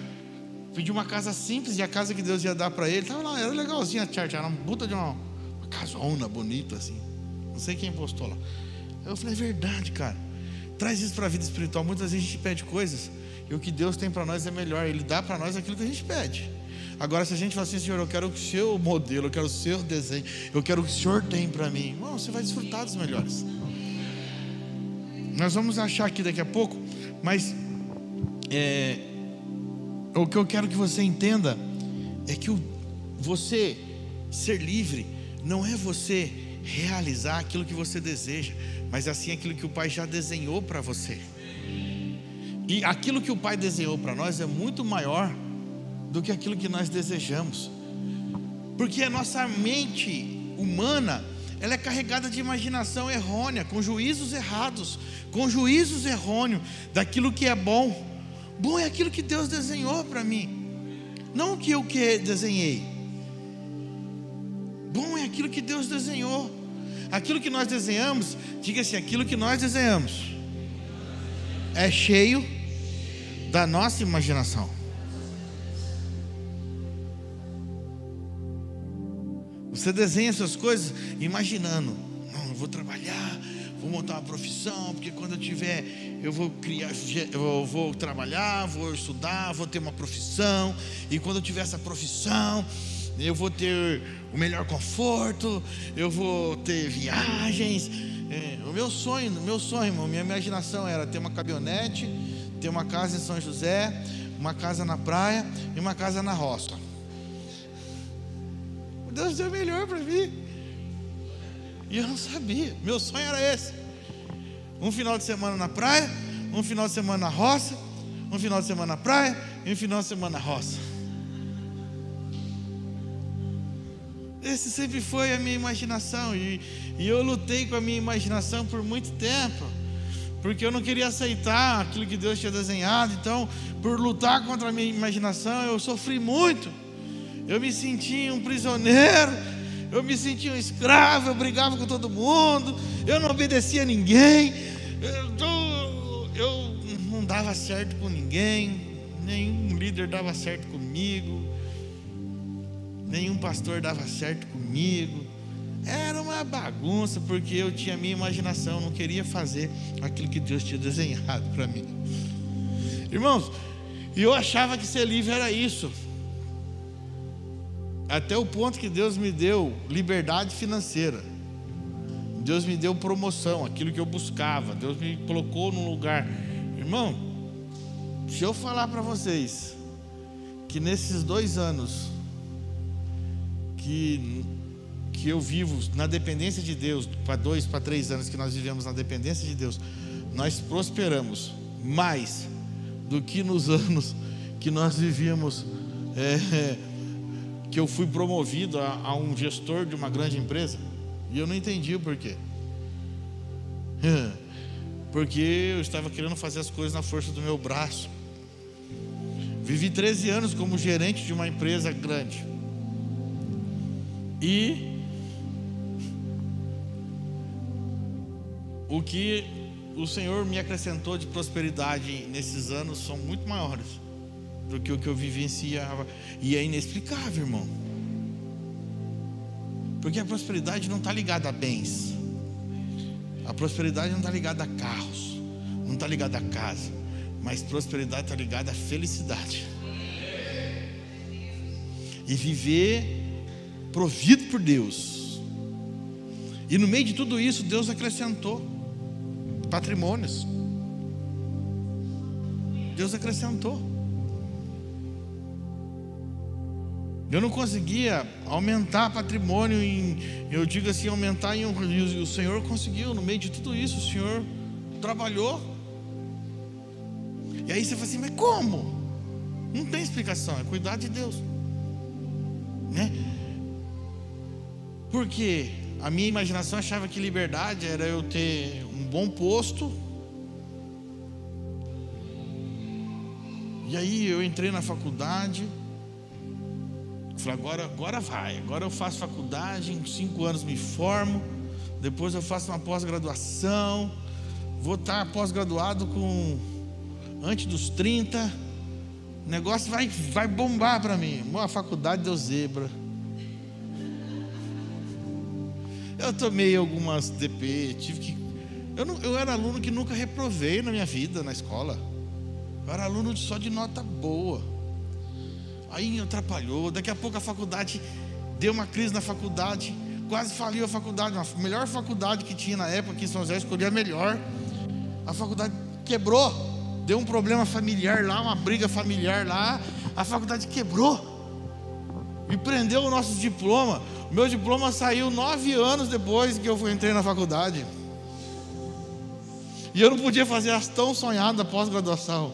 pediu uma casa simples e a casa que Deus ia dar para ele, tava lá, era legalzinha a church, era uma puta de uma, uma casona bonita assim. Não sei quem postou lá. Eu falei, é verdade, cara. Traz isso para a vida espiritual. Muitas vezes a gente pede coisas e o que Deus tem para nós é melhor. Ele dá para nós aquilo que a gente pede. Agora, se a gente fala assim, Senhor, eu quero o seu modelo, eu quero o seu desenho, eu quero o que o Senhor tem para mim, Bom, você vai desfrutar dos melhores. Nós vamos achar aqui daqui a pouco, mas é, o que eu quero que você entenda é que o, você ser livre não é você realizar aquilo que você deseja, mas assim aquilo que o Pai já desenhou para você. E aquilo que o Pai desenhou para nós é muito maior do que aquilo que nós desejamos. Porque a nossa mente humana, ela é carregada de imaginação errônea, com juízos errados, com juízos errôneos daquilo que é bom. Bom é aquilo que Deus desenhou para mim, não o que eu que desenhei. Bom é aquilo que Deus desenhou. Aquilo que nós desenhamos, diga assim: aquilo que nós desenhamos é cheio da nossa imaginação. Você desenha essas coisas imaginando. Não, eu vou trabalhar, vou montar uma profissão, porque quando eu tiver, eu vou criar, eu vou trabalhar, vou estudar, vou ter uma profissão, e quando eu tiver essa profissão, eu vou ter o melhor conforto, eu vou ter viagens. É, o meu sonho, o meu sonho, irmão, minha imaginação era ter uma caminhonete, ter uma casa em São José, uma casa na praia e uma casa na roça. Deus deu melhor para mim. E eu não sabia. Meu sonho era esse. Um final de semana na praia, um final de semana na roça, um final de semana na praia e um final de semana na roça. Esse sempre foi a minha imaginação. E, e eu lutei com a minha imaginação por muito tempo. Porque eu não queria aceitar aquilo que Deus tinha desenhado. Então, por lutar contra a minha imaginação, eu sofri muito. Eu me sentia um prisioneiro eu me sentia um escravo, eu brigava com todo mundo, eu não obedecia a ninguém, eu, eu não dava certo com ninguém, nenhum líder dava certo comigo, nenhum pastor dava certo comigo. Era uma bagunça, porque eu tinha minha imaginação, não queria fazer aquilo que Deus tinha desenhado para mim. Irmãos, eu achava que ser livre era isso. Até o ponto que Deus me deu liberdade financeira. Deus me deu promoção, aquilo que eu buscava. Deus me colocou num lugar. Irmão, se eu falar para vocês que nesses dois anos que, que eu vivo na dependência de Deus, para dois, para três anos que nós vivemos na dependência de Deus, nós prosperamos mais do que nos *laughs* anos que nós vivíamos é, que eu fui promovido a, a um gestor de uma grande empresa e eu não entendi o porquê. *laughs* Porque eu estava querendo fazer as coisas na força do meu braço. Vivi 13 anos como gerente de uma empresa grande. E o que o Senhor me acrescentou de prosperidade nesses anos são muito maiores do que o que eu vivenciava. E é inexplicável, irmão. Porque a prosperidade não está ligada a bens. A prosperidade não está ligada a carros. Não está ligada a casa. Mas prosperidade está ligada à felicidade. E viver provido por Deus. E no meio de tudo isso, Deus acrescentou patrimônios. Deus acrescentou. Eu não conseguia aumentar patrimônio em, eu digo assim, aumentar em um, e o Senhor conseguiu, no meio de tudo isso, o Senhor trabalhou. E aí você fala assim, mas como? Não tem explicação, é cuidar de Deus. Né? Porque a minha imaginação achava que liberdade era eu ter um bom posto. E aí eu entrei na faculdade Falei, agora, agora vai, agora eu faço faculdade, em cinco anos me formo, depois eu faço uma pós-graduação, vou estar pós-graduado com antes dos 30, o negócio vai, vai bombar para mim. Uma faculdade deu zebra. Eu tomei algumas DP, tive que. Eu, não, eu era aluno que nunca reprovei na minha vida na escola. Eu era aluno só de nota boa. Aí atrapalhou. Daqui a pouco a faculdade deu uma crise na faculdade. Quase faliu a faculdade. A melhor faculdade que tinha na época aqui em São José, escolhi a melhor. A faculdade quebrou. Deu um problema familiar lá, uma briga familiar lá. A faculdade quebrou. E prendeu o nosso diploma. Meu diploma saiu nove anos depois que eu entrei na faculdade. E eu não podia fazer as tão sonhadas pós-graduação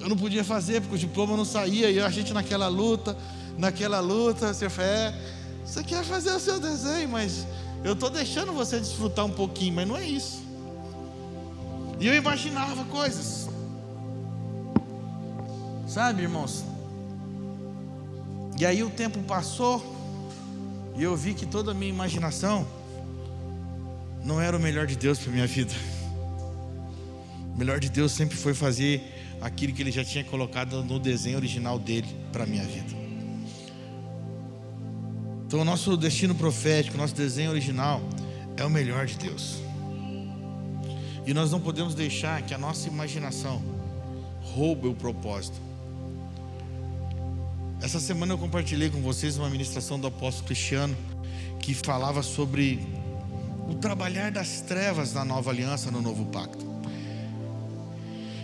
eu não podia fazer porque o diploma não saía e a gente naquela luta, naquela luta, você fé, você quer fazer o seu desenho, mas eu estou deixando você desfrutar um pouquinho, mas não é isso. E eu imaginava coisas, sabe, irmãos? E aí o tempo passou e eu vi que toda a minha imaginação não era o melhor de Deus para minha vida. O melhor de Deus sempre foi fazer aquilo que ele já tinha colocado no desenho original dele para minha vida. Então, o nosso destino profético, nosso desenho original é o melhor de Deus. E nós não podemos deixar que a nossa imaginação roube o propósito. Essa semana eu compartilhei com vocês uma ministração do apóstolo Cristiano que falava sobre o trabalhar das trevas na nova aliança, no novo pacto.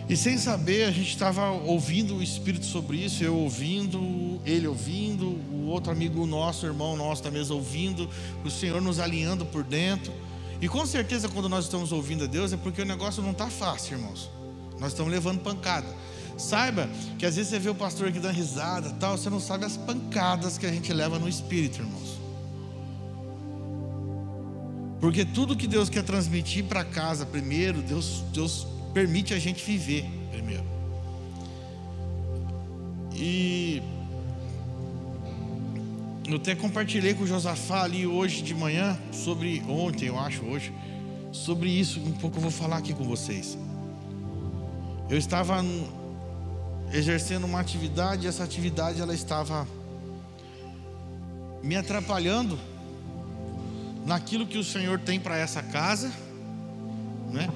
E sem saber, a gente estava ouvindo o Espírito sobre isso, eu ouvindo, ele ouvindo, o outro amigo nosso, irmão nosso da mesa ouvindo, o Senhor nos alinhando por dentro. E com certeza, quando nós estamos ouvindo a Deus, é porque o negócio não está fácil, irmãos. Nós estamos levando pancada. Saiba que às vezes você vê o pastor aqui dando risada, tal, você não sabe as pancadas que a gente leva no espírito, irmãos. Porque tudo que Deus quer transmitir para casa primeiro, Deus, Deus permite a gente viver primeiro. E eu até compartilhei com o Josafá ali hoje de manhã, sobre ontem, eu acho, hoje, sobre isso, um pouco eu vou falar aqui com vocês. Eu estava exercendo uma atividade, e essa atividade ela estava me atrapalhando naquilo que o Senhor tem para essa casa, né?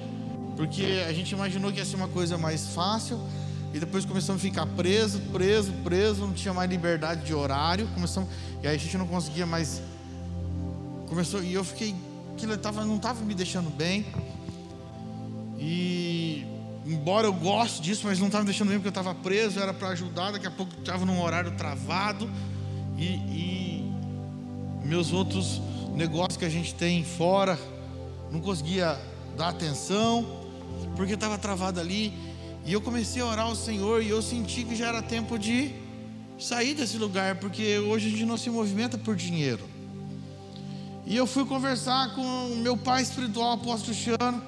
Porque a gente imaginou que ia ser uma coisa mais fácil, e depois começamos a ficar preso, preso, preso, não tinha mais liberdade de horário, começamos, e aí a gente não conseguia mais. Começou, e eu fiquei, aquilo tava, não estava me deixando bem. E embora eu goste disso, mas não estava deixando bem porque eu estava preso, era para ajudar, daqui a pouco estava num horário travado. E, e meus outros negócios que a gente tem fora, não conseguia dar atenção, porque estava travado ali. E eu comecei a orar ao Senhor e eu senti que já era tempo de sair desse lugar, porque hoje a gente não se movimenta por dinheiro. E eu fui conversar com o meu pai espiritual, apóstolo Cristiano.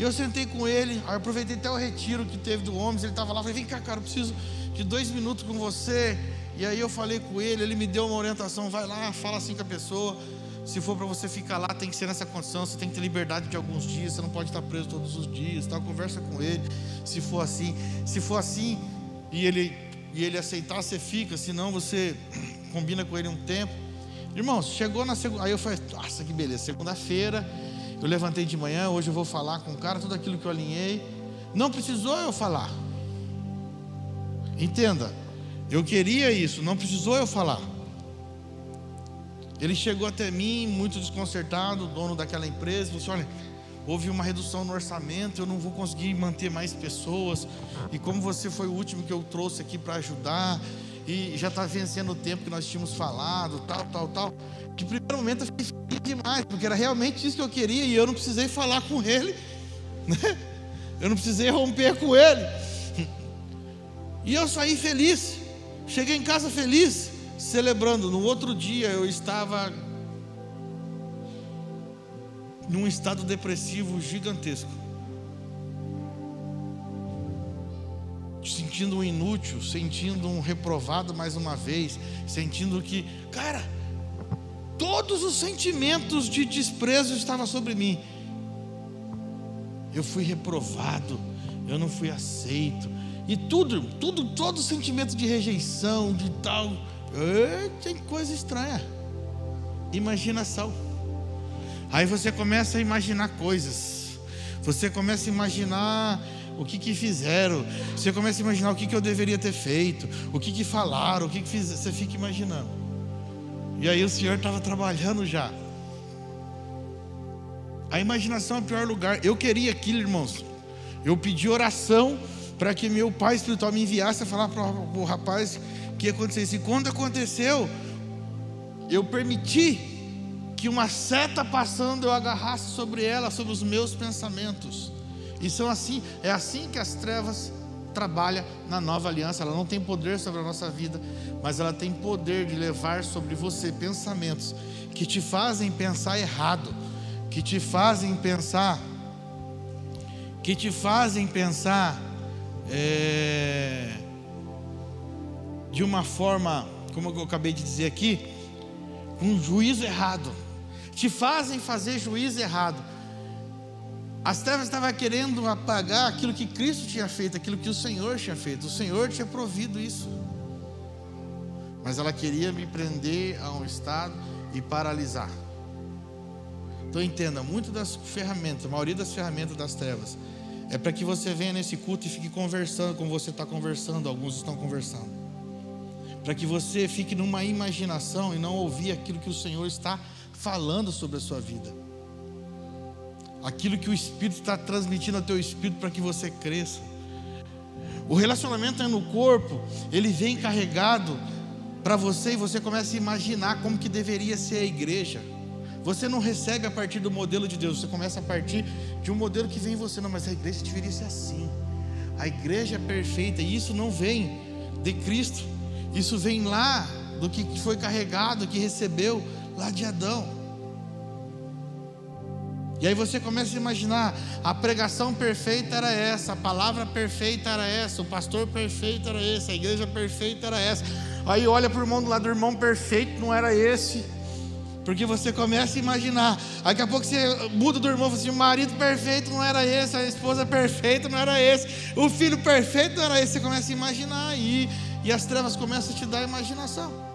E eu sentei com ele, aproveitei até o retiro que teve do Homens, ele estava lá, falei, vem cá, cara, eu preciso de dois minutos com você. E aí eu falei com ele, ele me deu uma orientação, vai lá, fala assim com a pessoa. Se for para você ficar lá, tem que ser nessa condição, você tem que ter liberdade de alguns dias, você não pode estar preso todos os dias, tal. Conversa com ele, se for assim. Se for assim, e ele, e ele aceitar, você fica, senão você *clears throat* combina com ele um tempo. Irmãos, chegou na segunda. Aí eu falei, nossa, que beleza, segunda-feira, eu levantei de manhã, hoje eu vou falar com o cara, tudo aquilo que eu alinhei. Não precisou eu falar. Entenda, eu queria isso, não precisou eu falar. Ele chegou até mim muito desconcertado, dono daquela empresa, falou assim: olha, houve uma redução no orçamento, eu não vou conseguir manter mais pessoas. E como você foi o último que eu trouxe aqui para ajudar, e já está vencendo o tempo que nós tínhamos falado, tal, tal, tal. De primeiro momento eu fiquei feliz demais, porque era realmente isso que eu queria e eu não precisei falar com ele, *laughs* né? eu não precisei romper com ele. E eu saí feliz, cheguei em casa feliz celebrando. No outro dia eu estava num estado depressivo gigantesco. Sentindo um inútil, sentindo um reprovado mais uma vez, sentindo que, cara, todos os sentimentos de desprezo estavam sobre mim. Eu fui reprovado, eu não fui aceito, e tudo, tudo, todo o sentimento de rejeição, de tal, tem coisa estranha. Imaginação. Aí você começa a imaginar coisas. Você começa a imaginar o que, que fizeram. Você começa a imaginar o que, que eu deveria ter feito. O que, que falaram. O que, que fiz. Você fica imaginando. E aí o Senhor estava trabalhando já. A imaginação é o pior lugar. Eu queria aquilo, irmãos. Eu pedi oração para que meu pai espiritual me enviasse a falar para o rapaz que acontecesse. E quando aconteceu, eu permiti que uma seta passando eu agarrasse sobre ela, sobre os meus pensamentos. E são assim, é assim que as trevas trabalha na nova aliança. Ela não tem poder sobre a nossa vida, mas ela tem poder de levar sobre você pensamentos que te fazem pensar errado, que te fazem pensar, que te fazem pensar é, de uma forma, como eu acabei de dizer aqui, um juízo errado. Te fazem fazer juízo errado. As trevas estavam querendo apagar aquilo que Cristo tinha feito, aquilo que o Senhor tinha feito. O Senhor tinha provido isso. Mas ela queria me prender a um estado e paralisar. Então entenda, muitas das ferramentas, a maioria das ferramentas das trevas, é para que você venha nesse culto e fique conversando como você está conversando, alguns estão conversando. Para que você fique numa imaginação e não ouvir aquilo que o Senhor está falando sobre a sua vida. Aquilo que o Espírito está transmitindo ao teu espírito para que você cresça. O relacionamento é no corpo, ele vem carregado para você e você começa a imaginar como que deveria ser a igreja. Você não recebe a partir do modelo de Deus, você começa a partir de um modelo que vem em você. Não, mas a igreja deveria ser assim. A igreja é perfeita e isso não vem de Cristo. Isso vem lá do que foi carregado, que recebeu lá de Adão. E aí você começa a imaginar, a pregação perfeita era essa, a palavra perfeita era essa, o pastor perfeito era esse, a igreja perfeita era essa. Aí olha para o irmão do lado, o irmão perfeito não era esse. Porque você começa a imaginar. Daqui a pouco você muda do irmão, assim, o marido perfeito não era esse, a esposa perfeita não era esse, o filho perfeito não era esse. Você começa a imaginar e, e as trevas começam a te dar imaginação.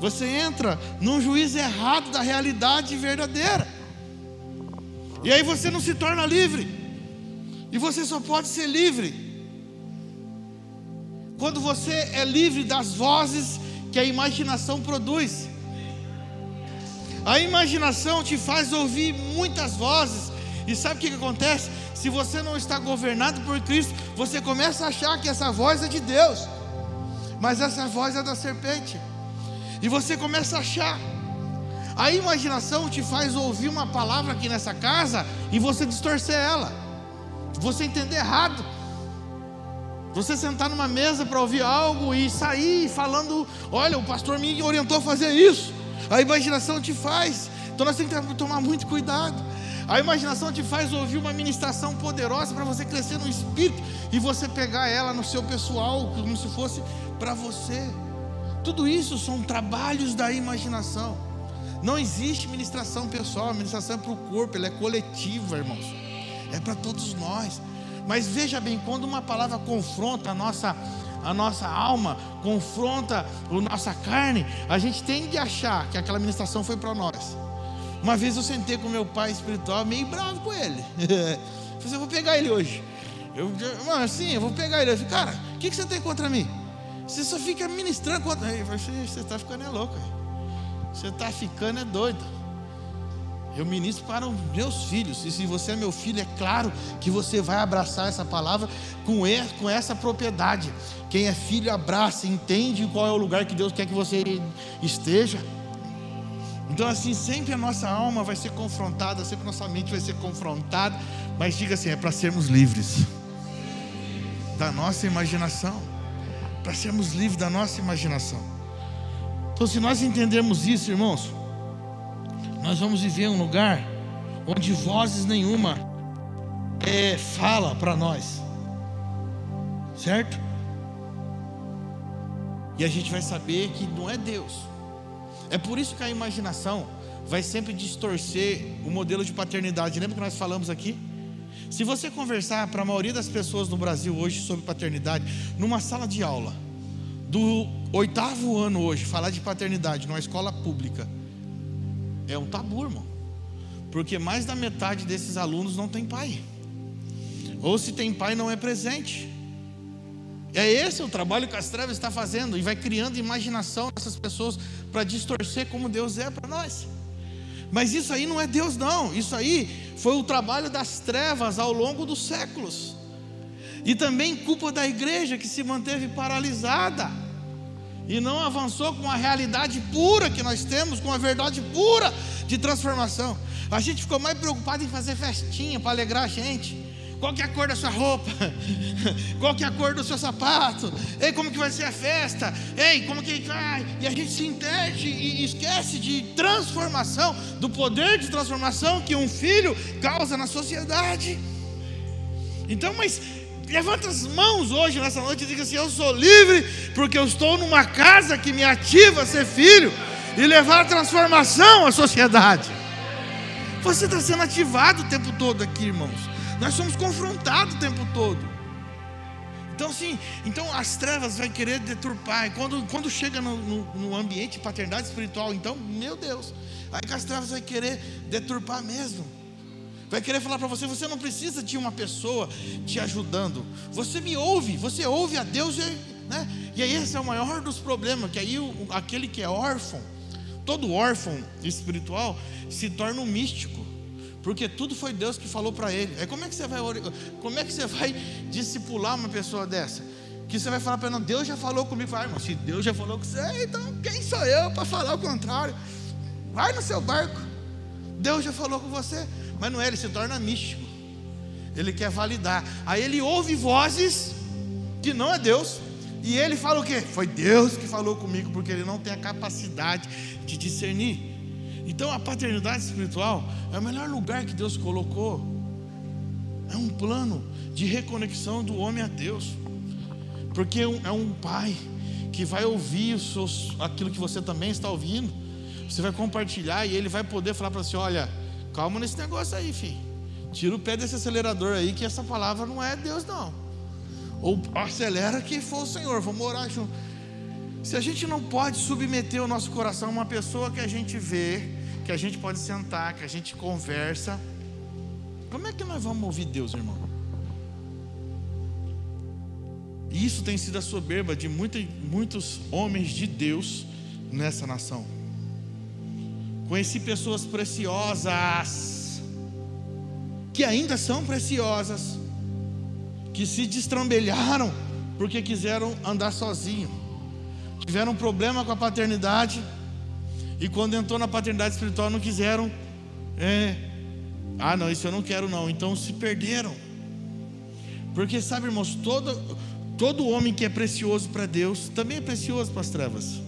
Você entra num juízo errado da realidade verdadeira. E aí você não se torna livre. E você só pode ser livre quando você é livre das vozes que a imaginação produz. A imaginação te faz ouvir muitas vozes. E sabe o que, que acontece? Se você não está governado por Cristo, você começa a achar que essa voz é de Deus, mas essa voz é da serpente. E você começa a achar. A imaginação te faz ouvir uma palavra aqui nessa casa e você distorcer ela, você entender errado. Você sentar numa mesa para ouvir algo e sair falando: Olha, o pastor me orientou a fazer isso. A imaginação te faz. Então nós temos que tomar muito cuidado. A imaginação te faz ouvir uma ministração poderosa para você crescer no espírito e você pegar ela no seu pessoal, como se fosse para você. Tudo isso são trabalhos da imaginação. Não existe ministração pessoal, a ministração é para o corpo, ela é coletiva, irmãos. É para todos nós. Mas veja bem, quando uma palavra confronta a nossa, a nossa alma, confronta a nossa carne, a gente tem a achar que aquela ministração foi para nós. Uma vez eu sentei com meu pai espiritual, meio bravo com ele. *laughs* Falei, assim, eu vou pegar ele hoje. Eu, mano, assim, eu vou pegar ele. Eu falei, cara, o que, que você tem contra mim? Você só fica ministrando falei, você está ficando é louco. Você está ficando é doido. Eu ministro para os meus filhos. E se você é meu filho, é claro que você vai abraçar essa palavra com, com essa propriedade. Quem é filho, abraça, entende qual é o lugar que Deus quer que você esteja. Então, assim, sempre a nossa alma vai ser confrontada, sempre a nossa mente vai ser confrontada. Mas diga assim: é para sermos livres da nossa imaginação. Para sermos livres da nossa imaginação. Então, se nós entendermos isso, irmãos nós vamos viver um lugar onde vozes nenhuma é, fala para nós, certo? E a gente vai saber que não é Deus. É por isso que a imaginação vai sempre distorcer o modelo de paternidade. Lembra que nós falamos aqui? Se você conversar para a maioria das pessoas no Brasil hoje sobre paternidade, numa sala de aula, do oitavo ano hoje, falar de paternidade numa escola pública, é um tabu, irmão. Porque mais da metade desses alunos não tem pai. Ou se tem pai, não é presente. É esse o trabalho que as trevas está fazendo e vai criando imaginação nessas pessoas para distorcer como Deus é para nós. Mas isso aí não é Deus, não. Isso aí foi o trabalho das trevas ao longo dos séculos. E também culpa da igreja que se manteve paralisada e não avançou com a realidade pura que nós temos, com a verdade pura de transformação. A gente ficou mais preocupado em fazer festinha para alegrar a gente. Qual que é a cor da sua roupa? *laughs* Qual que é a cor do seu sapato? Ei, como que vai ser a festa? Ei, como que vai? E a gente se entende e esquece de transformação, do poder de transformação que um filho causa na sociedade. Então, mas Levanta as mãos hoje, nessa noite, e diga assim: Eu sou livre, porque eu estou numa casa que me ativa a ser filho e levar a transformação à sociedade. Você está sendo ativado o tempo todo aqui, irmãos. Nós somos confrontados o tempo todo. Então, assim, então as trevas vai querer deturpar. E quando, quando chega no, no, no ambiente de paternidade espiritual, então, meu Deus, aí que as trevas vai querer deturpar mesmo. Vai querer falar para você, você não precisa de uma pessoa te ajudando. Você me ouve, você ouve a Deus, né? E aí esse é o maior dos problemas, que aí o, aquele que é órfão, todo órfão espiritual se torna um místico. Porque tudo foi Deus que falou para ele. Aí como é que você vai como é que você vai discipular uma pessoa dessa? Que você vai falar para ela, Deus já falou comigo, vai, irmão, se Deus já falou com você, então quem sou eu para falar o contrário? Vai no seu barco. Deus já falou com você, mas não é, ele se torna místico. Ele quer validar. Aí ele ouve vozes que não é Deus. E ele fala o quê? Foi Deus que falou comigo, porque ele não tem a capacidade de discernir. Então a paternidade espiritual é o melhor lugar que Deus colocou. É um plano de reconexão do homem a Deus. Porque é um, é pai que vai ouvir seus, aquilo que você também está ouvindo. Você vai compartilhar e ele vai poder falar para você: olha, calma nesse negócio aí, filho. Tira o pé desse acelerador aí, que essa palavra não é Deus, não. Ou acelera que for o Senhor, vamos orar junto. Se a gente não pode submeter o nosso coração a uma pessoa que a gente vê, que a gente pode sentar, que a gente conversa, como é que nós vamos ouvir Deus, irmão? E isso tem sido a soberba de muitos, muitos homens de Deus nessa nação. Conheci pessoas preciosas, que ainda são preciosas, que se destrambelharam porque quiseram andar sozinhos tiveram problema com a paternidade e quando entrou na paternidade espiritual não quiseram. É, ah, não, isso eu não quero não. Então se perderam. Porque sabe, irmãos, todo todo homem que é precioso para Deus também é precioso para as trevas.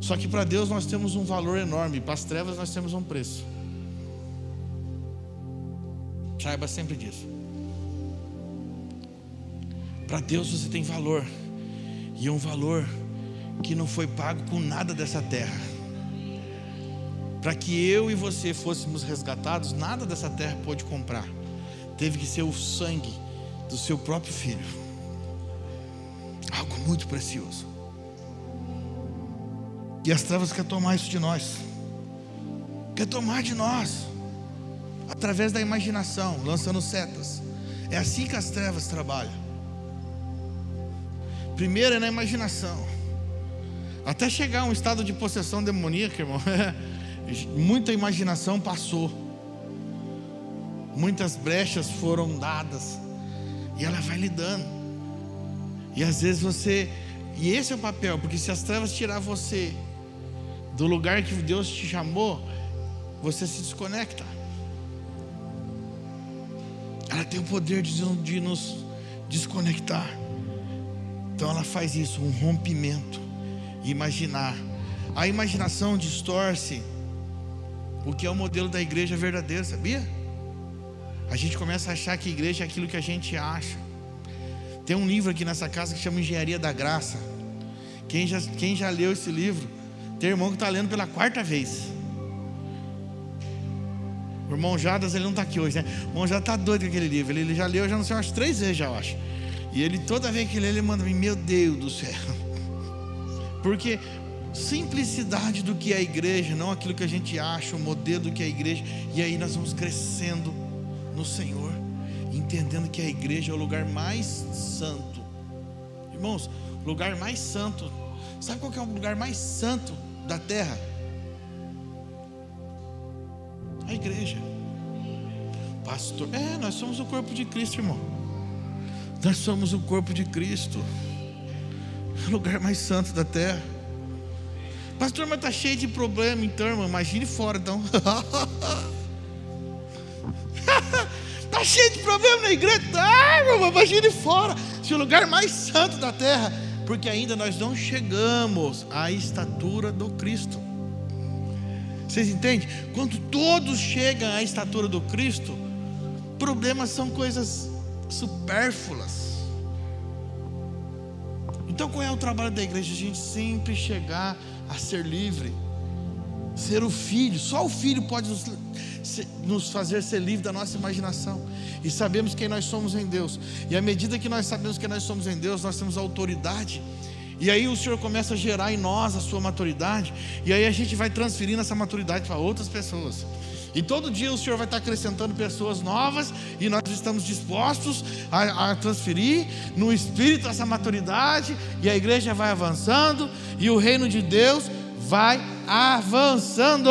Só que para Deus nós temos um valor enorme, para as trevas nós temos um preço. Saiba sempre disso. Para Deus você tem valor. E é um valor que não foi pago com nada dessa terra. Para que eu e você fôssemos resgatados, nada dessa terra pôde comprar. Teve que ser o sangue do seu próprio filho. Algo muito precioso. E as trevas quer tomar isso de nós. Quer tomar de nós. Através da imaginação, lançando setas. É assim que as trevas trabalham. Primeiro é na imaginação. Até chegar a um estado de possessão demoníaca, irmão, *laughs* muita imaginação passou. Muitas brechas foram dadas. E ela vai lidando. E às vezes você. E esse é o papel, porque se as trevas tirar você do lugar que Deus te chamou, você se desconecta. Ela tem o poder de, de nos desconectar. Então ela faz isso, um rompimento. Imaginar. A imaginação distorce o que é o modelo da igreja verdadeira, sabia? A gente começa a achar que a igreja é aquilo que a gente acha. Tem um livro aqui nessa casa que chama Engenharia da Graça. Quem já, quem já leu esse livro? Tem irmão que está lendo pela quarta vez. O irmão Jadas, ele não está aqui hoje, né? O irmão já está doido com aquele livro. Ele, ele já leu, já não sei, umas três vezes já, eu acho. E ele, toda vez que lê, ele manda meu Deus do céu. Porque simplicidade do que é a igreja, não aquilo que a gente acha, o modelo do que é a igreja. E aí nós vamos crescendo no Senhor, entendendo que a igreja é o lugar mais santo. Irmãos, o lugar mais santo. Sabe qual é o lugar mais santo da terra? A igreja. Pastor, é, nós somos o corpo de Cristo, irmão. Nós somos o corpo de Cristo, o lugar mais santo da terra. Pastor, mas está cheio de problema, então, irmão. Imagine fora, então. Está *laughs* cheio de problema na igreja. Tá, irmão, imagine fora. Se o lugar mais santo da terra. Porque ainda nós não chegamos à estatura do Cristo. Vocês entendem? Quando todos chegam à estatura do Cristo, problemas são coisas supérfluas. Então, qual é o trabalho da igreja? A gente sempre chegar a ser livre, ser o filho. Só o filho pode nos. nos fazer ser livre da nossa imaginação e sabemos quem nós somos em Deus. E à medida que nós sabemos quem nós somos em Deus, nós temos autoridade. E aí o Senhor começa a gerar em nós a sua maturidade, e aí a gente vai transferindo essa maturidade para outras pessoas. E todo dia o Senhor vai estar acrescentando pessoas novas, e nós estamos dispostos a, a transferir no Espírito essa maturidade, e a igreja vai avançando, e o reino de Deus vai avançando.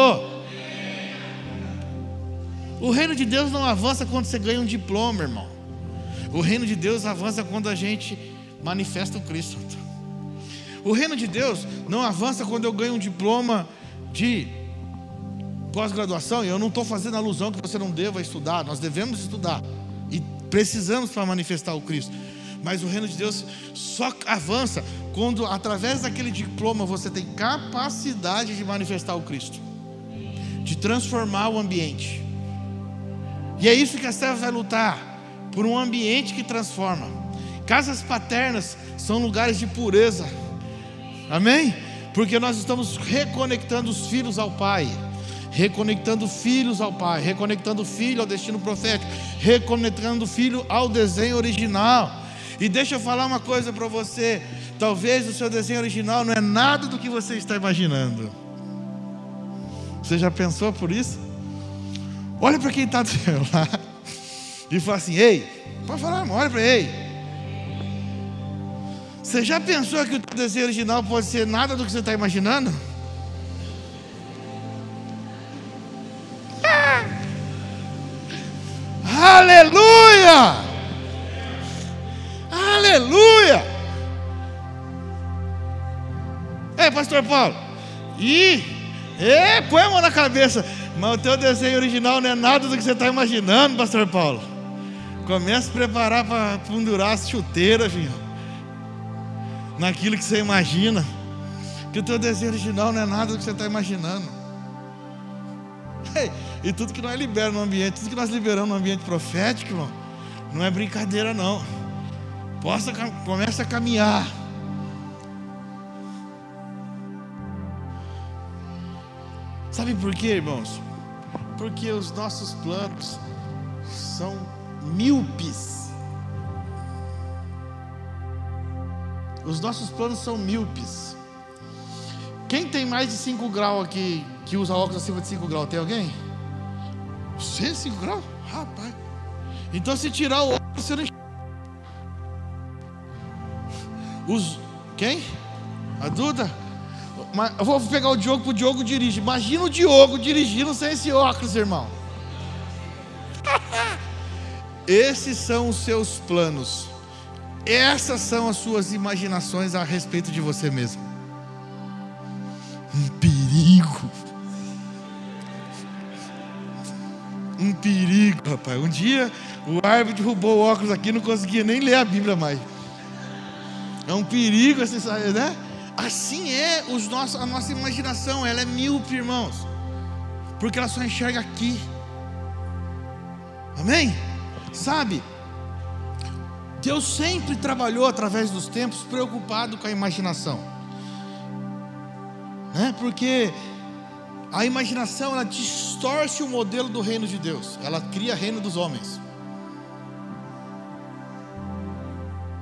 O reino de Deus não avança quando você ganha um diploma, irmão. O reino de Deus avança quando a gente manifesta o Cristo. O reino de Deus não avança quando eu ganho um diploma de pós-graduação. E eu não estou fazendo alusão que você não deva estudar. Nós devemos estudar e precisamos para manifestar o Cristo. Mas o reino de Deus só avança quando, através daquele diploma, você tem capacidade de manifestar o Cristo, de transformar o ambiente. E é isso que a Estela vai lutar por um ambiente que transforma. Casas paternas são lugares de pureza. Amém? Porque nós estamos reconectando os filhos ao Pai reconectando filhos ao Pai, reconectando filho ao destino profético, reconectando filho ao desenho original. E deixa eu falar uma coisa para você: talvez o seu desenho original não é nada do que você está imaginando. Você já pensou por isso? Olha para quem está do seu *laughs* lado e fala assim: Ei, pode falar, olha para ele. Você já pensou que o desenho original pode ser nada do que você está imaginando? Ah! Aleluia! Aleluia! É, pastor Paulo. E, é, põe a mão na cabeça. Mas o teu desenho original não é nada do que você está imaginando, pastor Paulo. Comece a preparar para pendurar as chuteiras, filho. Naquilo que você imagina. Que o teu desenho original não é nada do que você está imaginando. e tudo que nós liberamos no ambiente, tudo que nós liberamos no ambiente profético, irmão, não é brincadeira não possa começa a caminhar. Sabe por quê, irmãos? Porque os nossos planos são míopes. Os nossos planos são míopes. Quem tem mais de 5 graus aqui, que usa óculos acima de 5 graus? Tem alguém? Você 5 graus? Rapaz. Então se tirar o óculos, você não os quem? A Duda? Mas eu vou pegar o Diogo para o Diogo dirige. Imagina o Diogo dirigindo sem esse óculos, irmão. *laughs* Esses são os seus planos. Essas são as suas imaginações a respeito de você mesmo. Um perigo. Um perigo, rapaz. Um dia o árbitro derrubou o óculos aqui, não conseguia nem ler a Bíblia mais. É um perigo, assim, né? Assim é os nossos, a nossa imaginação, ela é míope, irmãos, porque ela só enxerga aqui. Amém? Sabe? Deus sempre trabalhou através dos tempos preocupado com a imaginação, né? Porque a imaginação ela distorce o modelo do reino de Deus, ela cria reino dos homens.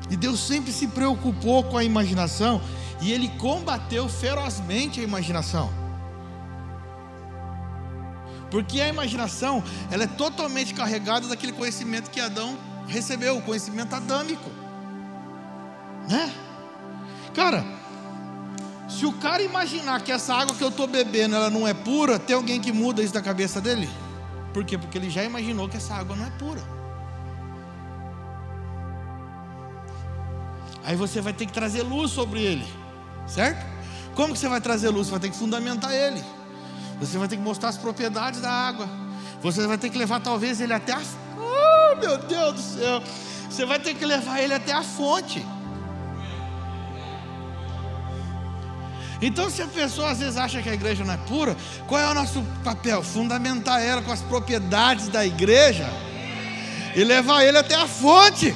E Deus sempre se preocupou com a imaginação e ele combateu ferozmente a imaginação. Porque a imaginação, ela é totalmente carregada daquele conhecimento que Adão recebeu, o conhecimento adâmico. Né? Cara, se o cara imaginar que essa água que eu estou bebendo ela não é pura, tem alguém que muda isso da cabeça dele? Por quê? Porque ele já imaginou que essa água não é pura. Aí você vai ter que trazer luz sobre ele, certo? Como que você vai trazer luz? Você vai ter que fundamentar ele. Você vai ter que mostrar as propriedades da água. Você vai ter que levar talvez ele até. Meu Deus do céu! Você vai ter que levar ele até a fonte. Então, se a pessoa às vezes acha que a igreja não é pura, qual é o nosso papel? Fundamentar ela com as propriedades da igreja e levar ele até a fonte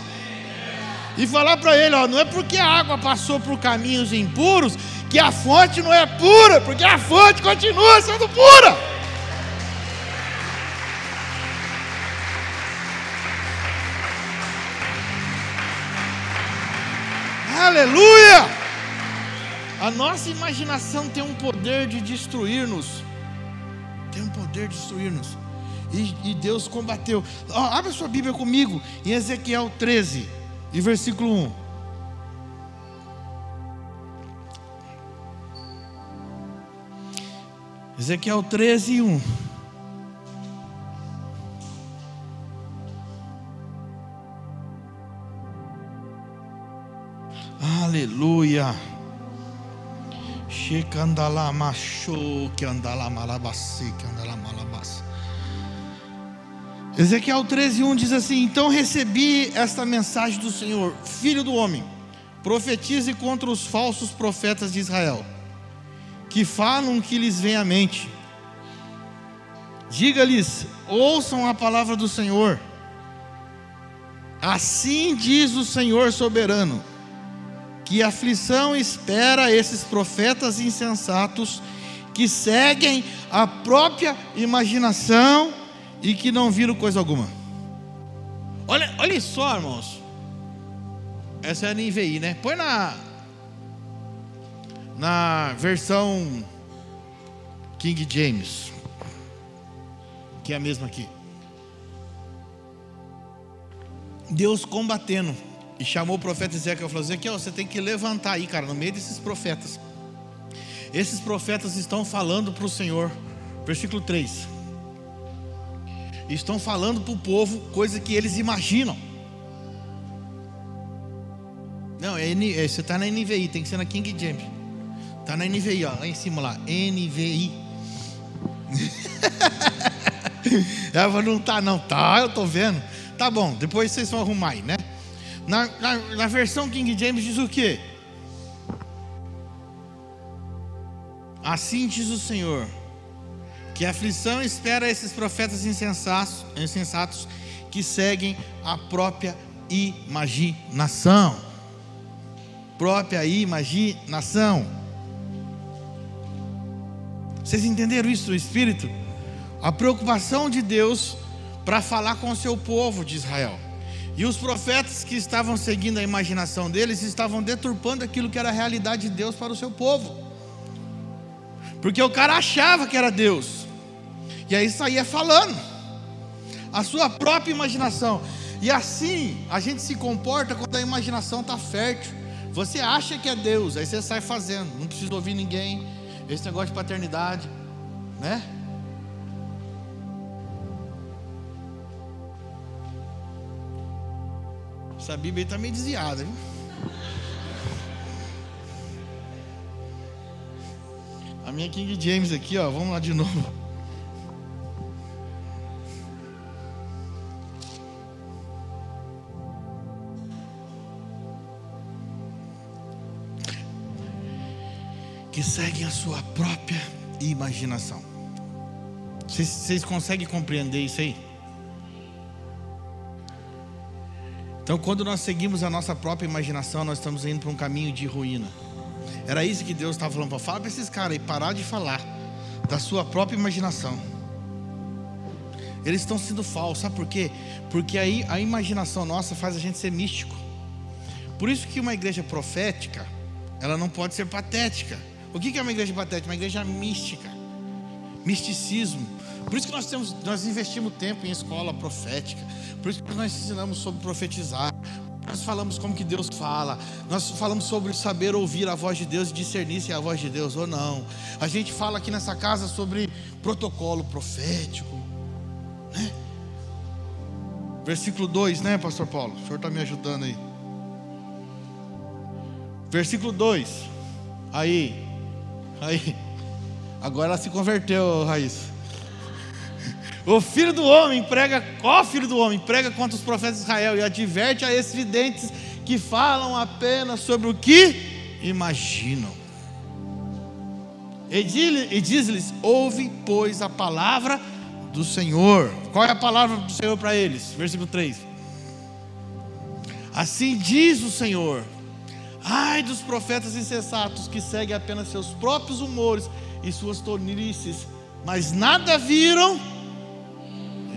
e falar para ele: ó, não é porque a água passou por caminhos impuros que a fonte não é pura, porque a fonte continua sendo pura. Aleluia! A nossa imaginação tem um poder de destruir-nos. Tem um poder de destruir-nos. E, e, Deus combateu. Oh, abra sua Bíblia comigo em Ezequiel 13, e versículo 1. Ezequiel 13, 1. Aleluia. Ezequiel 13:1 diz assim: Então recebi esta mensagem do Senhor, filho do homem, profetize contra os falsos profetas de Israel, que falam que lhes vem à mente. Diga-lhes: ouçam a palavra do Senhor. Assim diz o Senhor soberano: que aflição espera esses profetas insensatos que seguem a própria imaginação e que não viram coisa alguma. Olha, olha só, irmãos. Essa é a NVI, né? Põe na na versão King James, que é a mesma aqui. Deus combatendo e chamou o profeta Ezequiel e falou: Ezequiel, você tem que levantar aí, cara, no meio desses profetas. Esses profetas estão falando para o Senhor, versículo 3 estão falando para o povo coisa que eles imaginam. Não, é, é, você está na NVI, tem que ser na King James. Está na NVI, ó, lá em cima lá, NVI. *laughs* Ela não tá, não, tá, eu tô vendo. Tá bom, depois vocês vão arrumar aí, né? Na, na, na versão King James diz o quê? Assim diz o Senhor que aflição espera esses profetas insensatos, insensatos que seguem a própria imaginação. Própria imaginação. Vocês entenderam isso, Espírito? A preocupação de Deus para falar com o seu povo de Israel. E os profetas que estavam seguindo a imaginação deles estavam deturpando aquilo que era a realidade de Deus para o seu povo. Porque o cara achava que era Deus. E aí saía falando. A sua própria imaginação. E assim a gente se comporta quando a imaginação está fértil. Você acha que é Deus, aí você sai fazendo, não precisa ouvir ninguém. Esse negócio de paternidade, né? Essa Bíblia está meio desviada, viu? A minha King James aqui, ó, vamos lá de novo. que seguem a sua própria imaginação. Vocês, vocês conseguem compreender isso aí? Então, quando nós seguimos a nossa própria imaginação, nós estamos indo para um caminho de ruína. Era isso que Deus estava falando para falar para esses caras aí, parar de falar da sua própria imaginação. Eles estão sendo falsos, sabe por quê? Porque aí a imaginação nossa faz a gente ser místico. Por isso que uma igreja profética, ela não pode ser patética. O que é uma igreja patética? Uma igreja mística, misticismo. Por isso que nós temos, nós investimos tempo em escola profética. Por isso que nós ensinamos sobre profetizar. Nós falamos como que Deus fala. Nós falamos sobre saber ouvir a voz de Deus e discernir se é a voz de Deus ou não. A gente fala aqui nessa casa sobre protocolo profético. Né? Versículo 2, né, Pastor Paulo? O senhor está me ajudando aí. Versículo 2. Aí, Aí, agora ela se converteu, Raíssa. O filho do homem prega, ó filho do homem, prega contra os profetas de Israel e adverte a esses videntes que falam apenas sobre o que imaginam. E diz-lhes: ouve, pois, a palavra do Senhor. Qual é a palavra do Senhor para eles? Versículo 3. Assim diz o Senhor: Ai dos profetas insensatos que seguem apenas seus próprios humores e suas tornices, mas nada viram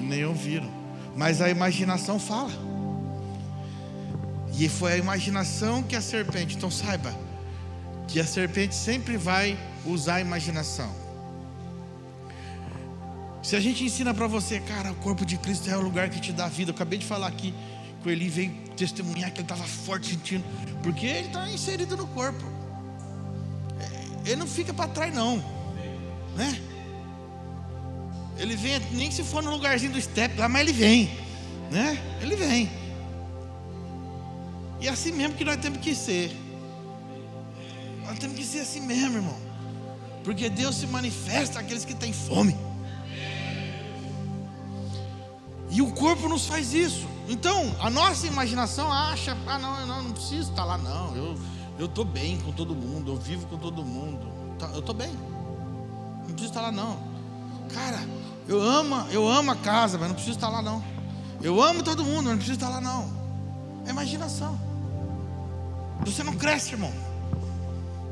nem ouviram. Mas a imaginação fala. E foi a imaginação que a serpente. Então saiba que a serpente sempre vai usar a imaginação. Se a gente ensina para você, cara, o corpo de Cristo é o lugar que te dá vida. Eu acabei de falar aqui que o veio testemunhar que ele estava forte sentindo, porque ele está inserido no corpo. É, ele não fica para trás, não, né? Ele vem, nem se for no lugarzinho do step lá, mas ele vem, né? Ele vem. E é assim mesmo que nós temos que ser. Nós temos que ser assim mesmo, irmão. Porque Deus se manifesta àqueles que têm fome. E o corpo nos faz isso. Então, a nossa imaginação acha, ah, não, eu não, não preciso estar lá, não. Eu eu estou bem com todo mundo, eu vivo com todo mundo. Tá, eu estou bem. Não preciso estar lá, não. Cara, eu amo, eu amo a casa, mas não preciso estar lá, não. Eu amo todo mundo, mas não preciso estar lá, não. É imaginação. Você não cresce, irmão.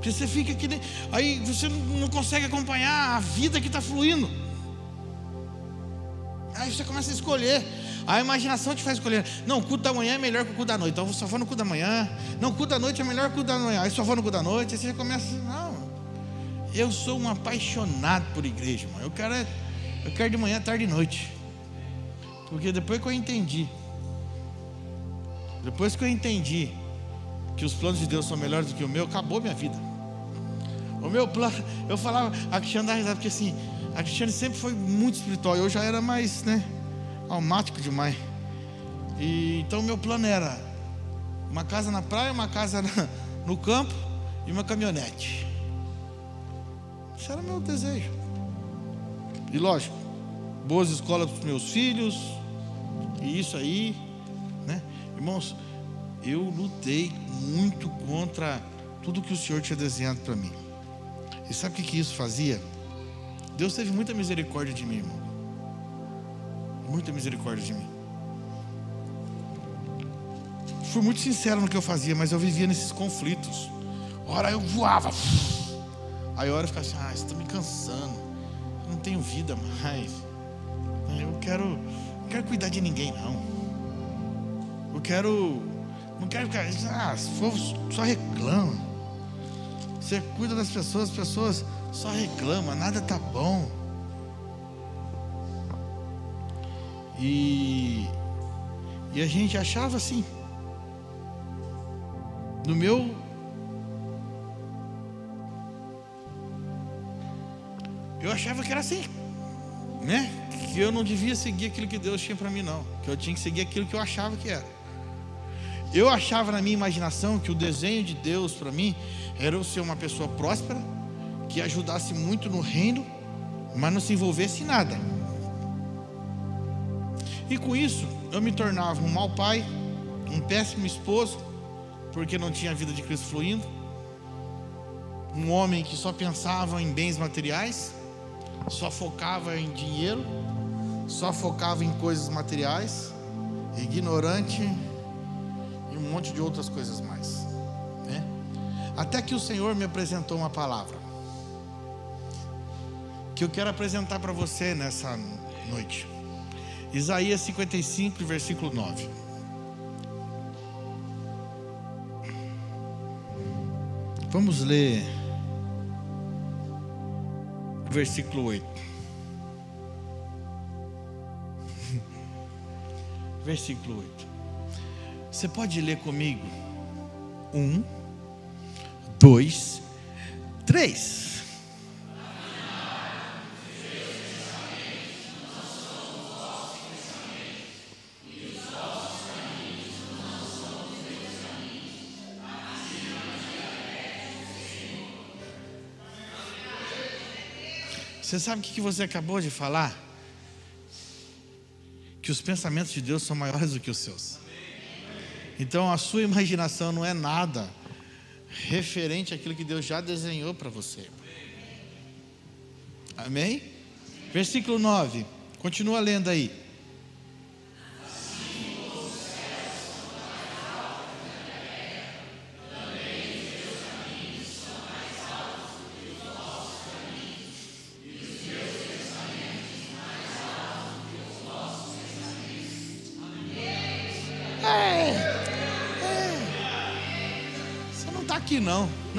Você fica aqui, aí você não consegue acompanhar a vida que está fluindo. Aí você começa a escolher. A imaginação te faz escolher. Não, o culto da manhã é melhor que o culto da noite. Então eu só vou no culto da manhã. Não, o culto da noite é melhor que o culto da manhã. Aí só vou no culto da noite. Aí você começa não. Eu sou um apaixonado por igreja, irmão. Eu quero, é, eu quero de manhã, tarde e noite. Porque depois que eu entendi, depois que eu entendi que os planos de Deus são melhores do que o meu, acabou minha vida. O meu plano, eu falava, a Cristiane dá risada, porque assim, a Cristiane sempre foi muito espiritual, eu já era mais, né, almático demais. E então o meu plano era uma casa na praia, uma casa no campo e uma caminhonete. Isso era meu desejo. E lógico, boas escolas para os meus filhos, e isso aí, né? Irmãos, eu lutei muito contra tudo que o Senhor tinha desenhado para mim. E sabe o que, que isso fazia? Deus teve muita misericórdia de mim, irmão. Muita misericórdia de mim. Fui muito sincero no que eu fazia, mas eu vivia nesses conflitos. Ora eu voava. Aí hora eu ficava assim, ah, isso está me cansando. Tenho vida mais. Eu quero, não quero cuidar de ninguém, não. Eu quero não quero ficar. Ah, for, só reclama. Você cuida das pessoas, as pessoas só reclamam, nada tá bom. E, e a gente achava assim. No meu. Eu achava que era assim, né? Que eu não devia seguir aquilo que Deus tinha para mim, não. Que eu tinha que seguir aquilo que eu achava que era. Eu achava na minha imaginação que o desenho de Deus para mim era eu ser uma pessoa próspera, que ajudasse muito no reino, mas não se envolvesse em nada. E com isso, eu me tornava um mau pai, um péssimo esposo, porque não tinha a vida de Cristo fluindo, um homem que só pensava em bens materiais, só focava em dinheiro, só focava em coisas materiais, ignorante e um monte de outras coisas mais. Né? Até que o Senhor me apresentou uma palavra que eu quero apresentar para você nessa noite. Isaías 55, versículo 9. Vamos ler versículo 8. *laughs* versículo 8. Você pode ler comigo? Um, dois, três. Você sabe o que você acabou de falar? Que os pensamentos de Deus são maiores do que os seus. Então a sua imaginação não é nada referente àquilo que Deus já desenhou para você. Amém? Versículo 9. Continua lendo aí.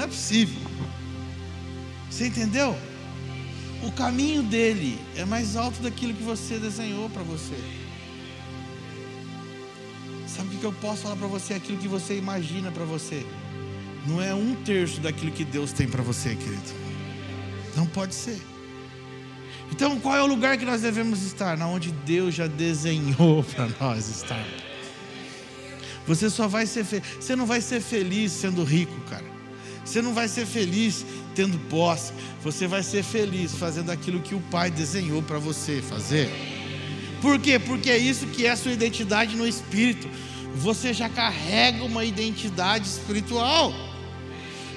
Não, é possível. Você entendeu? O caminho dele é mais alto daquilo que você desenhou para você. Sabe o que eu posso falar para você? Aquilo que você imagina para você. Não é um terço daquilo que Deus tem para você, querido. Não pode ser. Então, qual é o lugar que nós devemos estar? Na onde Deus já desenhou *laughs* para nós estar. Você só vai ser feliz. Você não vai ser feliz sendo rico, cara. Você não vai ser feliz tendo posse. Você vai ser feliz fazendo aquilo que o Pai desenhou para você fazer. Por quê? Porque é isso que é a sua identidade no espírito. Você já carrega uma identidade espiritual.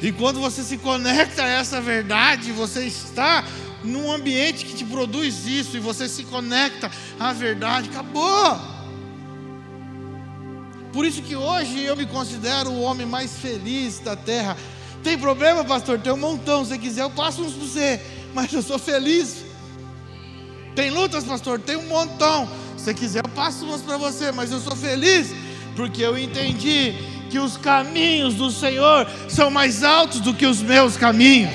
E quando você se conecta a essa verdade, você está num ambiente que te produz isso e você se conecta à verdade, acabou. Por isso que hoje eu me considero o homem mais feliz da terra. Tem problema, pastor? Tem um montão. Se quiser, eu passo uns para você. Mas eu sou feliz. Tem lutas, pastor? Tem um montão. Se quiser, eu passo umas para você. Mas eu sou feliz porque eu entendi que os caminhos do Senhor são mais altos do que os meus caminhos.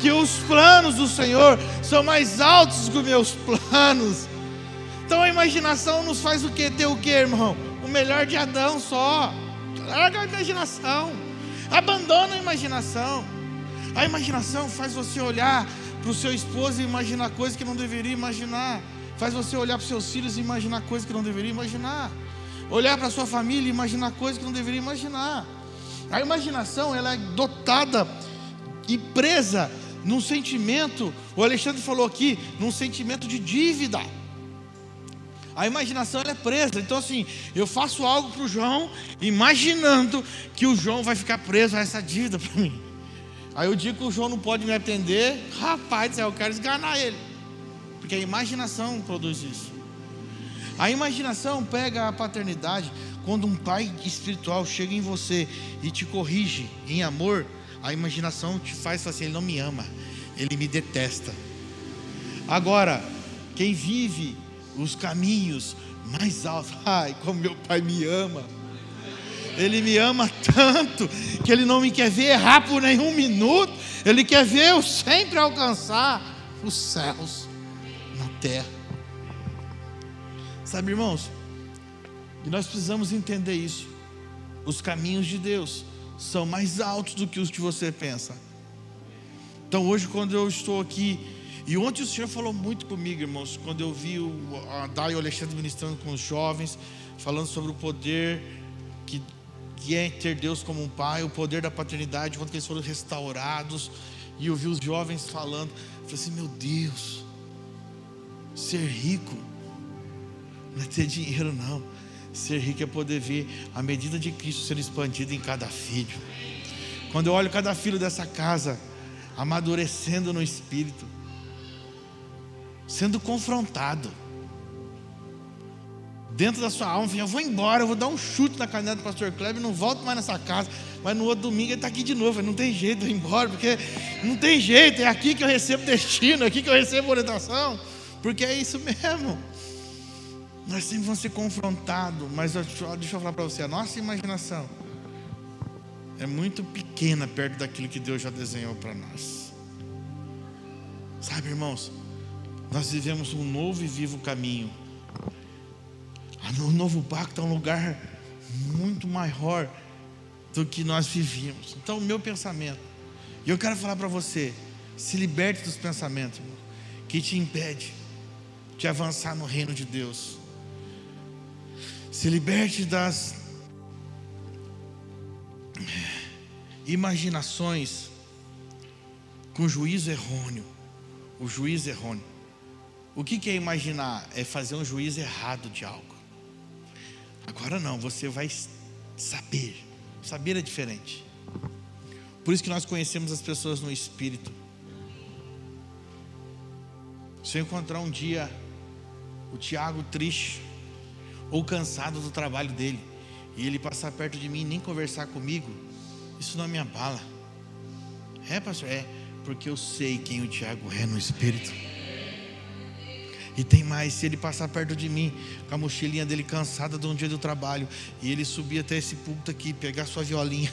Que os planos do Senhor são mais altos do que os meus planos. Então a imaginação nos faz o que? Ter o que, irmão? O melhor de Adão só. Larga a imaginação. Abandona a imaginação. A imaginação faz você olhar para o seu esposo e imaginar coisas que não deveria imaginar. Faz você olhar para os seus filhos e imaginar coisas que não deveria imaginar olhar para a sua família e imaginar coisas que não deveria imaginar. A imaginação ela é dotada e presa num sentimento, o Alexandre falou aqui, num sentimento de dívida. A imaginação é presa. Então, assim, eu faço algo para o João, imaginando que o João vai ficar preso a essa dívida para mim. Aí eu digo que o João não pode me atender, rapaz, eu quero esganar ele. Porque a imaginação produz isso. A imaginação pega a paternidade. Quando um pai espiritual chega em você e te corrige em amor, a imaginação te faz assim: ele não me ama, ele me detesta. Agora, quem vive os caminhos mais altos, ai, como meu pai me ama. Ele me ama tanto que ele não me quer ver errar por nenhum minuto. Ele quer ver eu sempre alcançar os céus na terra. Sabe, irmãos? E nós precisamos entender isso. Os caminhos de Deus são mais altos do que os que você pensa. Então, hoje, quando eu estou aqui, e ontem o Senhor falou muito comigo, irmãos, quando eu vi o Dai e o Alexandre ministrando com os jovens, falando sobre o poder que, que é ter Deus como um pai, o poder da paternidade, quando eles foram restaurados, e eu vi os jovens falando, eu falei assim: meu Deus, ser rico não é ter dinheiro, não. Ser rico é poder ver a medida de Cristo sendo expandida em cada filho. Quando eu olho cada filho dessa casa amadurecendo no espírito, sendo confrontado, dentro da sua alma, eu vou embora, eu vou dar um chute na caneta do pastor Kleber, não volto mais nessa casa, mas no outro domingo ele está aqui de novo, não tem jeito de ir embora, porque não tem jeito, é aqui que eu recebo destino, é aqui que eu recebo orientação, porque é isso mesmo. Nós sempre vamos ser confrontados, mas deixa eu falar para você: a nossa imaginação é muito pequena perto daquilo que Deus já desenhou para nós. Sabe, irmãos, nós vivemos um novo e vivo caminho. O novo pacto é um lugar muito maior do que nós vivíamos. Então, o meu pensamento, e eu quero falar para você: se liberte dos pensamentos que te impede de avançar no reino de Deus. Se liberte das imaginações com juízo errôneo. O juízo errôneo. O que é imaginar? É fazer um juízo errado de algo. Agora não, você vai saber. Saber é diferente. Por isso que nós conhecemos as pessoas no espírito. Se eu encontrar um dia o Tiago triste, ou cansado do trabalho dele, e ele passar perto de mim e nem conversar comigo, isso não me abala. É, pastor? É, porque eu sei quem o Tiago é no Espírito. E tem mais, se ele passar perto de mim, com a mochilinha dele cansada de um dia do trabalho, e ele subir até esse púlpito aqui, pegar sua violinha,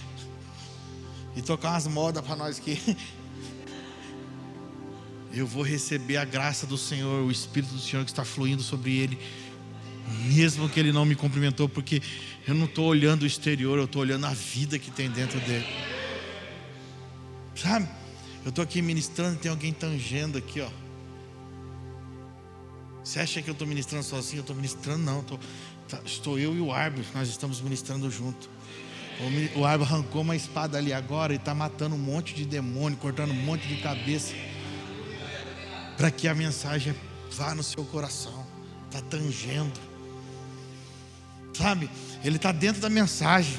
*laughs* e tocar umas modas para nós aqui. *laughs* Eu vou receber a graça do Senhor, o Espírito do Senhor que está fluindo sobre ele, mesmo que ele não me cumprimentou, porque eu não estou olhando o exterior, eu estou olhando a vida que tem dentro dele. Sabe? Eu estou aqui ministrando, tem alguém tangendo aqui, ó. Você acha que eu estou ministrando sozinho? Eu estou ministrando, não. Tô, tá, estou eu e o árbitro, nós estamos ministrando junto. O, o árbitro arrancou uma espada ali agora e está matando um monte de demônio, cortando um monte de cabeça. Para que a mensagem vá no seu coração. Está tangendo. Sabe? Ele está dentro da mensagem.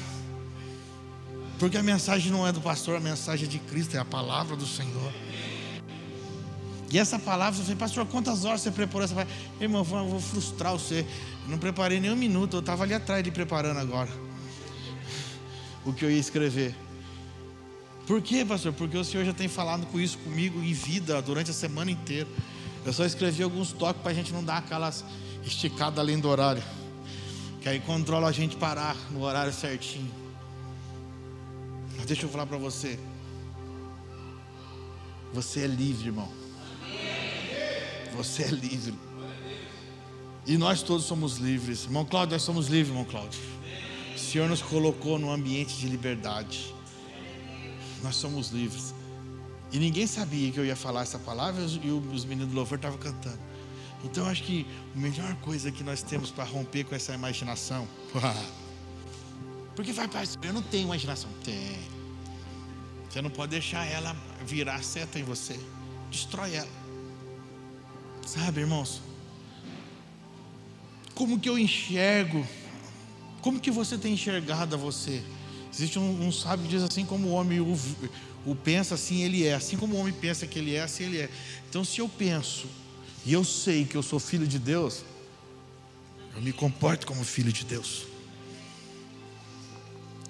Porque a mensagem não é do pastor, a mensagem é de Cristo, é a palavra do Senhor. E essa palavra, você fala, pastor, quantas horas você preparou essa palavra? Irmão, eu vou frustrar você. Eu não preparei nem um minuto, eu estava ali atrás de preparando agora. O que eu ia escrever. Por quê, pastor? Porque o Senhor já tem falado com isso comigo em vida durante a semana inteira. Eu só escrevi alguns toques para a gente não dar aquelas esticadas além do horário. Que aí controla a gente parar no horário certinho. Mas deixa eu falar para você. Você é livre, irmão. Você é livre. E nós todos somos livres. Irmão Cláudio, nós somos livres, irmão Cláudio. O Senhor nos colocou num ambiente de liberdade. Nós somos livres. E ninguém sabia que eu ia falar essa palavra e os meninos do louvor estavam cantando. Então acho que a melhor coisa que nós temos para romper com essa imaginação. *laughs* Porque vai, pastor, eu não tenho imaginação. Tem. Você não pode deixar ela virar seta em você. Destrói ela. Sabe, irmãos? Como que eu enxergo? Como que você tem enxergado a você? Existe um, um sábio que diz assim como o homem o, o pensa, assim ele é. Assim como o homem pensa que ele é, assim ele é. Então, se eu penso e eu sei que eu sou filho de Deus, eu me comporto como filho de Deus.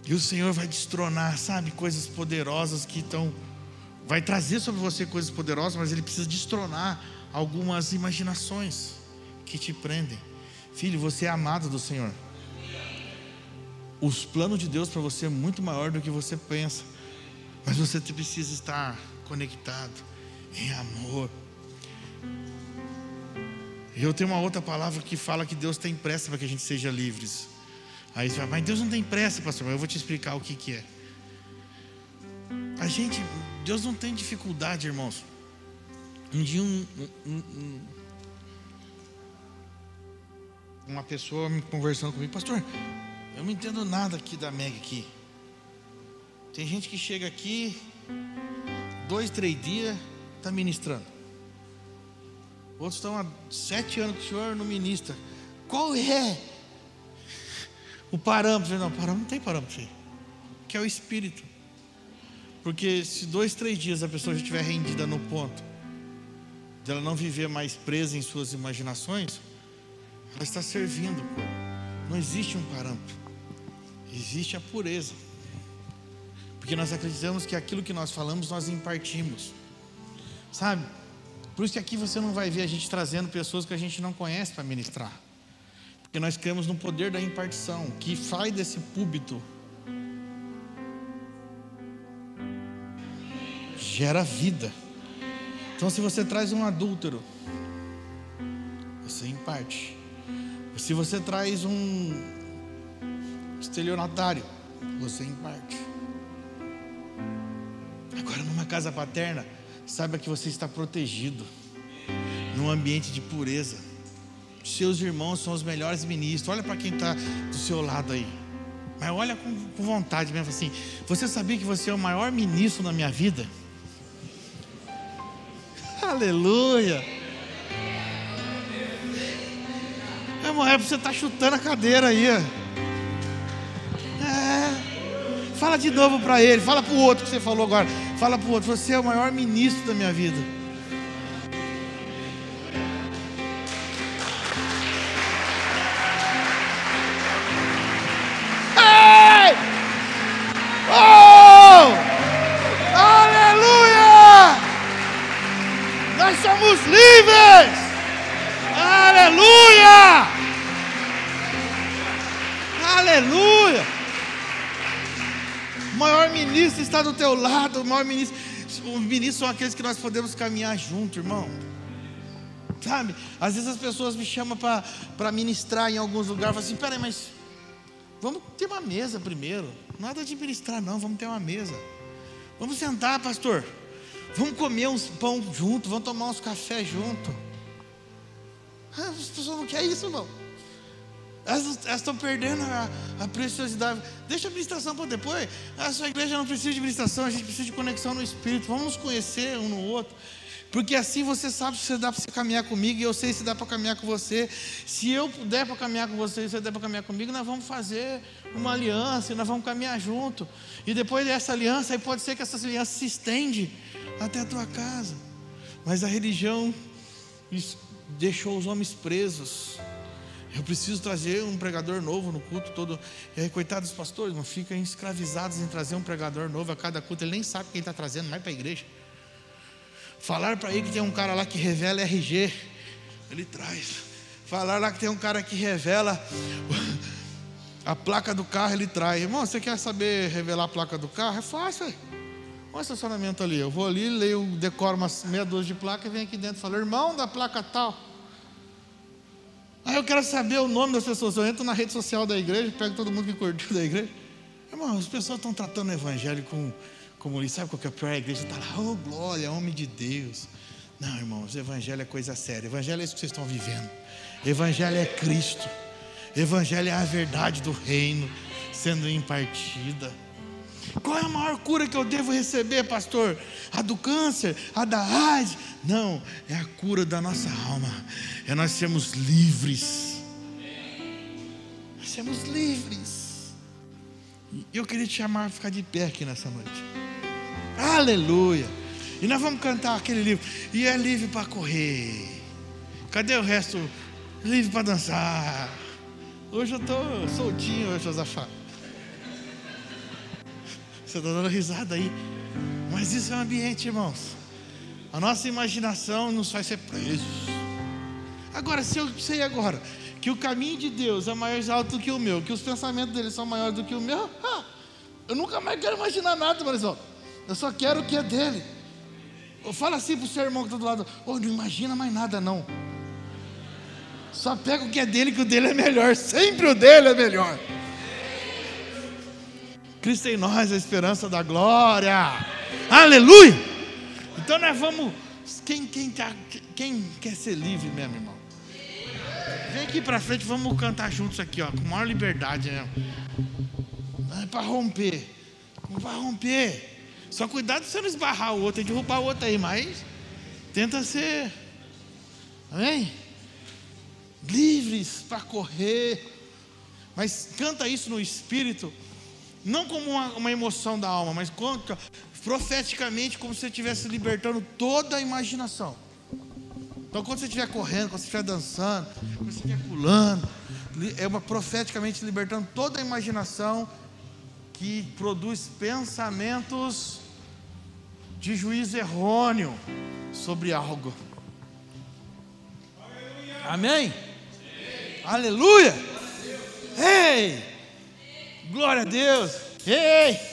E o Senhor vai destronar, sabe, coisas poderosas que estão. Vai trazer sobre você coisas poderosas, mas Ele precisa destronar algumas imaginações que te prendem. Filho, você é amado do Senhor. Os planos de Deus para você é muito maior do que você pensa. Mas você precisa estar conectado em amor. Eu tenho uma outra palavra que fala que Deus tem pressa para que a gente seja livres. Aí você fala, mas Deus não tem pressa, pastor. Mas eu vou te explicar o que, que é. A gente, Deus não tem dificuldade, irmãos. Um dia um, um, uma pessoa me conversando comigo, pastor, eu não entendo nada aqui da Meg aqui. Tem gente que chega aqui, dois, três dias, está ministrando. Outros estão há sete anos que o senhor não ministra. Qual é o parâmetro? Não, parâmetro não tem parâmetro, que é o espírito. Porque se dois, três dias a pessoa já estiver rendida no ponto, de ela não viver mais presa em suas imaginações, ela está servindo. Não existe um parâmetro, existe a pureza. Porque nós acreditamos que aquilo que nós falamos, nós impartimos. Sabe? Por isso que aqui você não vai ver a gente trazendo pessoas que a gente não conhece para ministrar. Porque nós cremos no poder da impartição, que faz desse púlpito gera vida. Então, se você traz um adúltero, você imparte. Se você traz um estelionatário, você imparte. Agora, numa casa paterna, saiba que você está protegido, num ambiente de pureza. Seus irmãos são os melhores ministros. Olha para quem está do seu lado aí. Mas olha com, com vontade mesmo assim. Você sabia que você é o maior ministro na minha vida? Aleluia. É para você estar tá chutando a cadeira aí. É. Fala de novo para ele. Fala para o outro que você falou agora. Fala para o outro. Você é o maior ministro da minha vida. Maior ministro. Os ministros são aqueles que nós podemos caminhar junto, irmão. Sabe? Às vezes as pessoas me chamam para ministrar em alguns lugares. Falam assim: peraí, mas vamos ter uma mesa primeiro. Nada de ministrar, não. Vamos ter uma mesa. Vamos sentar, pastor. Vamos comer uns pão junto. Vamos tomar uns cafés junto. Ah, as pessoas não querem isso, irmão. Elas, estão perdendo a, a, preciosidade. Deixa a administração para depois. A sua igreja não precisa de administração, a gente precisa de conexão no Espírito. Vamos conhecer um no outro. Porque assim você sabe se dá para você caminhar comigo e eu sei se dá para caminhar com você. Se eu puder para caminhar com você e você der para caminhar comigo, nós vamos fazer uma aliança e nós vamos caminhar junto. E depois dessa aliança, aí pode ser que essa aliança se estende até a tua casa. Mas a religião deixou os homens presos. Eu preciso trazer um pregador novo no culto todo. E aí, coitados dos pastores, não ficam escravizados em trazer um pregador novo a cada culto. Ele nem sabe quem está trazendo, vai para a igreja. Falar para ele que tem um cara lá que revela RG, ele traz. Falar lá que tem um cara que revela *laughs* a placa do carro, ele traz. Irmão, você quer saber revelar a placa do carro? É fácil. Olha o estacionamento ali. Eu vou ali, leio, decoro umas meia dúzia de placa e venho aqui dentro e falo, irmão da placa tal. Aí eu quero saber o nome das pessoas. Eu entro na rede social da igreja, pego todo mundo que curtiu da igreja. Irmão, as pessoas estão tratando o evangelho com, como sabe qual que é pior? A igreja está lá, oh glória, homem de Deus. Não, irmãos, evangelho é coisa séria. Evangelho é isso que vocês estão vivendo. Evangelho é Cristo. Evangelho é a verdade do reino sendo impartida. Qual é a maior cura que eu devo receber, pastor? A do câncer? A da AIDS? Não, é a cura da nossa alma. É nós sermos livres. Nós sermos livres. Eu queria te chamar a ficar de pé aqui nessa noite. Aleluia. E nós vamos cantar aquele livro. E é livre para correr. Cadê o resto? Livre para dançar. Hoje eu estou soltinho, Josafá. Você está dando risada aí. Mas isso é um ambiente, irmãos. A nossa imaginação nos faz ser presos. Agora, se eu sei agora que o caminho de Deus é mais alto do que o meu, que os pensamentos dele são maiores do que o meu, *laughs* ah, eu nunca mais quero imaginar nada, Marisol. Eu só quero o que é dele. Fala assim para o seu irmão que está do lado: oh, não imagina mais nada, não. Só pega o que é dele, que o dele é melhor. Sempre o dele é melhor. Cristo em nós, a esperança da glória. Aleluia! Então nós vamos. Quem, quem, tá, quem quer ser livre mesmo, irmão? Vem aqui para frente, vamos cantar juntos aqui, ó, com maior liberdade, né? É para romper. Para romper. Só cuidado de você não esbarrar o outro e derrubar o outro aí, mas tenta ser. Amém? Livres para correr. Mas canta isso no espírito não como uma, uma emoção da alma, mas profeticamente como se você estivesse libertando toda a imaginação. Então, quando você estiver correndo, quando você estiver dançando, quando você estiver pulando, é uma profeticamente libertando toda a imaginação que produz pensamentos de juízo errôneo sobre algo. Amém? Sim. Aleluia! Ei! Glória a Deus. Ei!